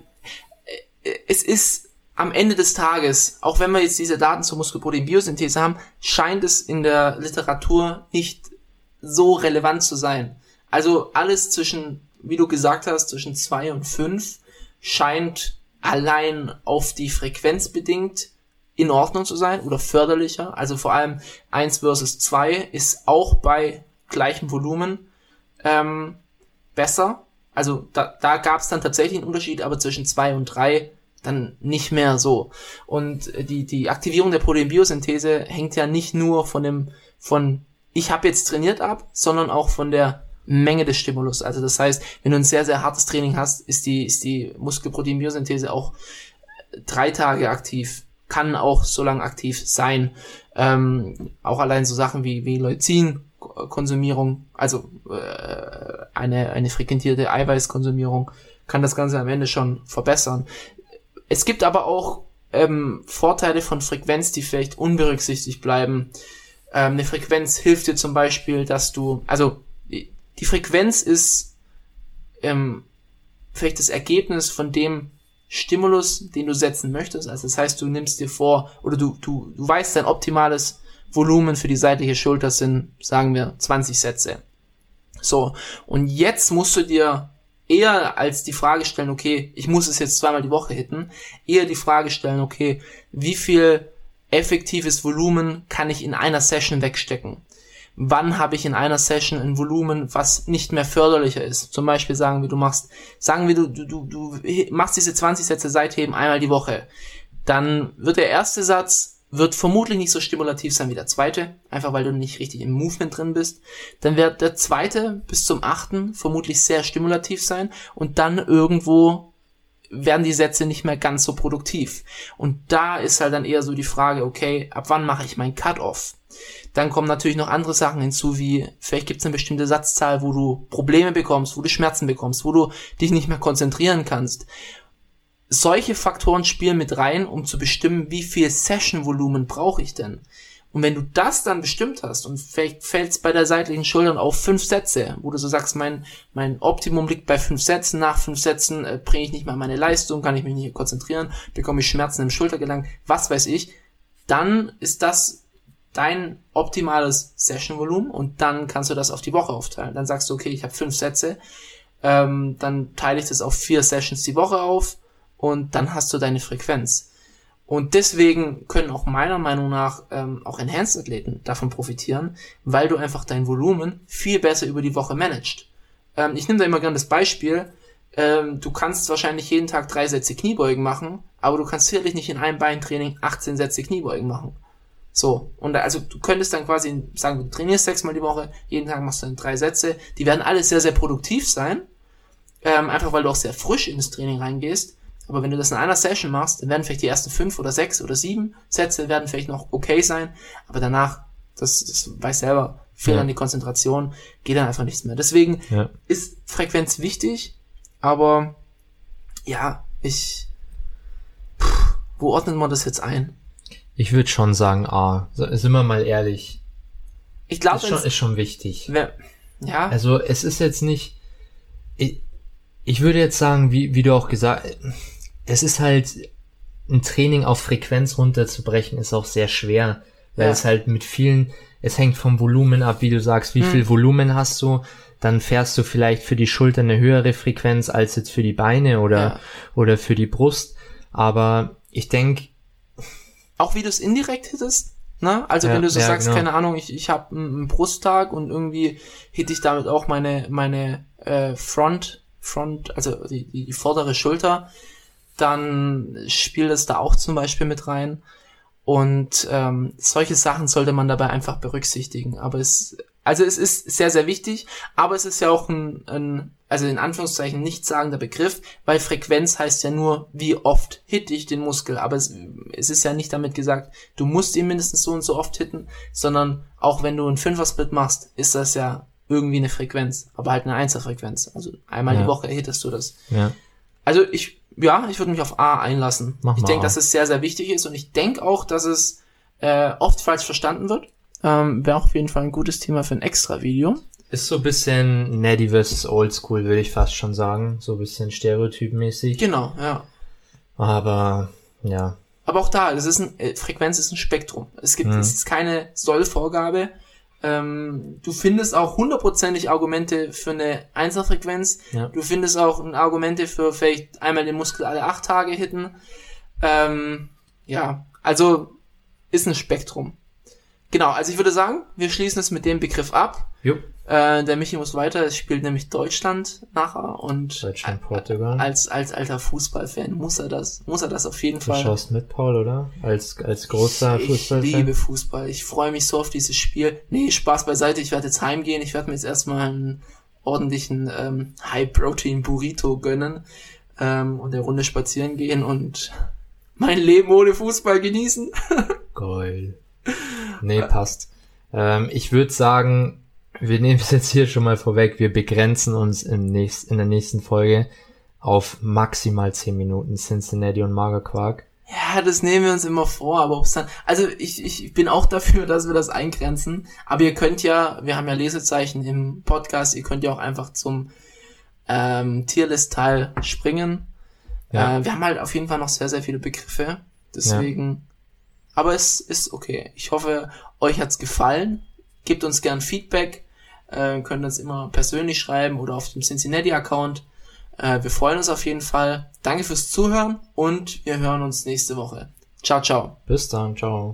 äh, es ist am Ende des Tages, auch wenn wir jetzt diese Daten zur Muskelproteinbiosynthese haben, scheint es in der Literatur nicht so relevant zu sein. Also alles zwischen, wie du gesagt hast, zwischen zwei und fünf scheint allein auf die Frequenz bedingt in Ordnung zu sein oder förderlicher. Also vor allem eins versus zwei ist auch bei gleichem Volumen ähm, besser. Also da, da gab es dann tatsächlich einen Unterschied, aber zwischen zwei und drei dann nicht mehr so. Und die, die Aktivierung der Proteinbiosynthese hängt ja nicht nur von dem, von ich habe jetzt trainiert ab, sondern auch von der Menge des Stimulus. Also das heißt, wenn du ein sehr, sehr hartes Training hast, ist die, ist die Muskelproteinbiosynthese auch drei Tage aktiv, kann auch so lange aktiv sein. Ähm, auch allein so Sachen wie, wie Leucin-Konsumierung, also äh, eine, eine frequentierte Eiweißkonsumierung, kann das Ganze am Ende schon verbessern. Es gibt aber auch ähm, Vorteile von Frequenz, die vielleicht unberücksichtigt bleiben. Ähm, eine Frequenz hilft dir zum Beispiel, dass du, also die Frequenz ist ähm, vielleicht das Ergebnis von dem Stimulus, den du setzen möchtest. Also das heißt, du nimmst dir vor oder du, du, du weißt dein optimales Volumen für die seitliche Schulter sind, sagen wir, 20 Sätze. So, und jetzt musst du dir eher als die Frage stellen, okay, ich muss es jetzt zweimal die Woche hitten, eher die Frage stellen, okay, wie viel effektives Volumen kann ich in einer Session wegstecken? Wann habe ich in einer Session ein Volumen, was nicht mehr förderlicher ist? Zum Beispiel sagen wir, du machst, sagen wir, du, du, du, du machst diese 20 Sätze Seitheben einmal die Woche. Dann wird der erste Satz wird vermutlich nicht so stimulativ sein wie der zweite, einfach weil du nicht richtig im Movement drin bist. Dann wird der zweite bis zum achten vermutlich sehr stimulativ sein und dann irgendwo werden die Sätze nicht mehr ganz so produktiv. Und da ist halt dann eher so die Frage, okay, ab wann mache ich mein Cut-Off? Dann kommen natürlich noch andere Sachen hinzu, wie vielleicht gibt es eine bestimmte Satzzahl, wo du Probleme bekommst, wo du Schmerzen bekommst, wo du dich nicht mehr konzentrieren kannst solche Faktoren spielen mit rein, um zu bestimmen, wie viel Session-Volumen brauche ich denn. Und wenn du das dann bestimmt hast und vielleicht fällt es bei der seitlichen Schulter auf fünf Sätze, wo du so sagst, mein, mein Optimum liegt bei fünf Sätzen, nach fünf Sätzen äh, bringe ich nicht mal meine Leistung, kann ich mich nicht konzentrieren, bekomme ich Schmerzen im Schultergelenk, was weiß ich, dann ist das dein optimales Session-Volumen und dann kannst du das auf die Woche aufteilen. Dann sagst du, okay, ich habe fünf Sätze, ähm, dann teile ich das auf vier Sessions die Woche auf, und dann hast du deine Frequenz. Und deswegen können auch meiner Meinung nach ähm, auch Enhanced-Athleten davon profitieren, weil du einfach dein Volumen viel besser über die Woche managst. Ähm, ich nehme da immer gerne das Beispiel, ähm, du kannst wahrscheinlich jeden Tag drei Sätze Kniebeugen machen, aber du kannst sicherlich nicht in einem Beintraining 18 Sätze Kniebeugen machen. So, und also du könntest dann quasi sagen, du trainierst sechsmal die Woche, jeden Tag machst du dann drei Sätze, die werden alle sehr, sehr produktiv sein, ähm, einfach weil du auch sehr frisch in das Training reingehst, aber wenn du das in einer Session machst, dann werden vielleicht die ersten fünf oder sechs oder sieben Sätze werden vielleicht noch okay sein, aber danach, das, das weiß selber, fehlt ja. dann die Konzentration, geht dann einfach nichts mehr. Deswegen ja. ist Frequenz wichtig, aber ja, ich, pff, wo ordnet man das jetzt ein? Ich würde schon sagen, ah, sind wir mal ehrlich. Ich glaube, ist, schon, ist schon wichtig. Wer, ja. Also es ist jetzt nicht. Ich, ich würde jetzt sagen, wie, wie du auch gesagt, es ist halt, ein Training auf Frequenz runterzubrechen, ist auch sehr schwer, weil ja. es halt mit vielen, es hängt vom Volumen ab, wie du sagst, wie hm. viel Volumen hast du, dann fährst du vielleicht für die Schulter eine höhere Frequenz als jetzt für die Beine oder, ja. oder für die Brust, aber ich denke, auch wie du es indirekt hittest, ne? Also ja, wenn du so sagst, genau. keine Ahnung, ich, ich habe einen Brusttag und irgendwie hitte ich damit auch meine, meine äh, Front, Front, also die, die, vordere Schulter, dann spielt es da auch zum Beispiel mit rein. Und ähm, solche Sachen sollte man dabei einfach berücksichtigen. Aber es, also es ist sehr, sehr wichtig, aber es ist ja auch ein, ein also in Anführungszeichen nichtssagender Begriff, weil Frequenz heißt ja nur, wie oft hit ich den Muskel. Aber es, es ist ja nicht damit gesagt, du musst ihn mindestens so und so oft hitten, sondern auch wenn du einen Fünfer-Split machst, ist das ja irgendwie eine Frequenz, aber halt eine Einzelfrequenz. Also einmal ja. die Woche hittest du das. Ja. Also ich ja, ich würde mich auf A einlassen. Mach ich denke, dass es sehr, sehr wichtig ist und ich denke auch, dass es äh, oft falsch verstanden wird. Ähm, Wäre auf jeden Fall ein gutes Thema für ein extra Video. Ist so ein bisschen Neddy versus Oldschool, würde ich fast schon sagen. So ein bisschen stereotypmäßig. Genau, ja. Aber, ja. Aber auch da, das ist ein, äh, Frequenz ist ein Spektrum. Es gibt, hm. es ist keine Sollvorgabe. Ähm, du findest auch hundertprozentig Argumente für eine Einzelfrequenz. Ja. Du findest auch Argumente für vielleicht einmal den Muskel alle acht Tage hitten. Ähm, ja, Also ist ein Spektrum. Genau, also ich würde sagen, wir schließen es mit dem Begriff ab. Jo. Äh, der Michi muss weiter, es spielt nämlich Deutschland nachher und Deutschland, Portugal. als, als alter Fußballfan muss er das, muss er das auf jeden Du Fall. schaust mit, Paul, oder? Als, als großer ich Fußballfan. liebe Fußball. Ich freue mich so auf dieses Spiel. Nee, Spaß beiseite. Ich werde jetzt heimgehen. Ich werde mir jetzt erstmal einen ordentlichen ähm, High-Protein-Burrito gönnen ähm, und eine Runde spazieren gehen und mein Leben ohne Fußball genießen. Geil. Nee, passt. Ähm, ich würde sagen, wir nehmen es jetzt hier schon mal vorweg. Wir begrenzen uns im nächst, in der nächsten Folge auf maximal 10 Minuten Cincinnati und Magerquark. Ja, das nehmen wir uns immer vor, aber ob's dann, also ich, ich bin auch dafür, dass wir das eingrenzen, aber ihr könnt ja, wir haben ja Lesezeichen im Podcast, ihr könnt ja auch einfach zum ähm, Tierlist-Teil springen. Ja. Äh, wir haben halt auf jeden Fall noch sehr, sehr viele Begriffe, deswegen, aber es ist okay. Ich hoffe, euch hat's gefallen. Gebt uns gern Feedback, äh, könnt uns immer persönlich schreiben oder auf dem Cincinnati-Account. Äh, wir freuen uns auf jeden Fall. Danke fürs Zuhören und wir hören uns nächste Woche. Ciao, ciao. Bis dann, ciao.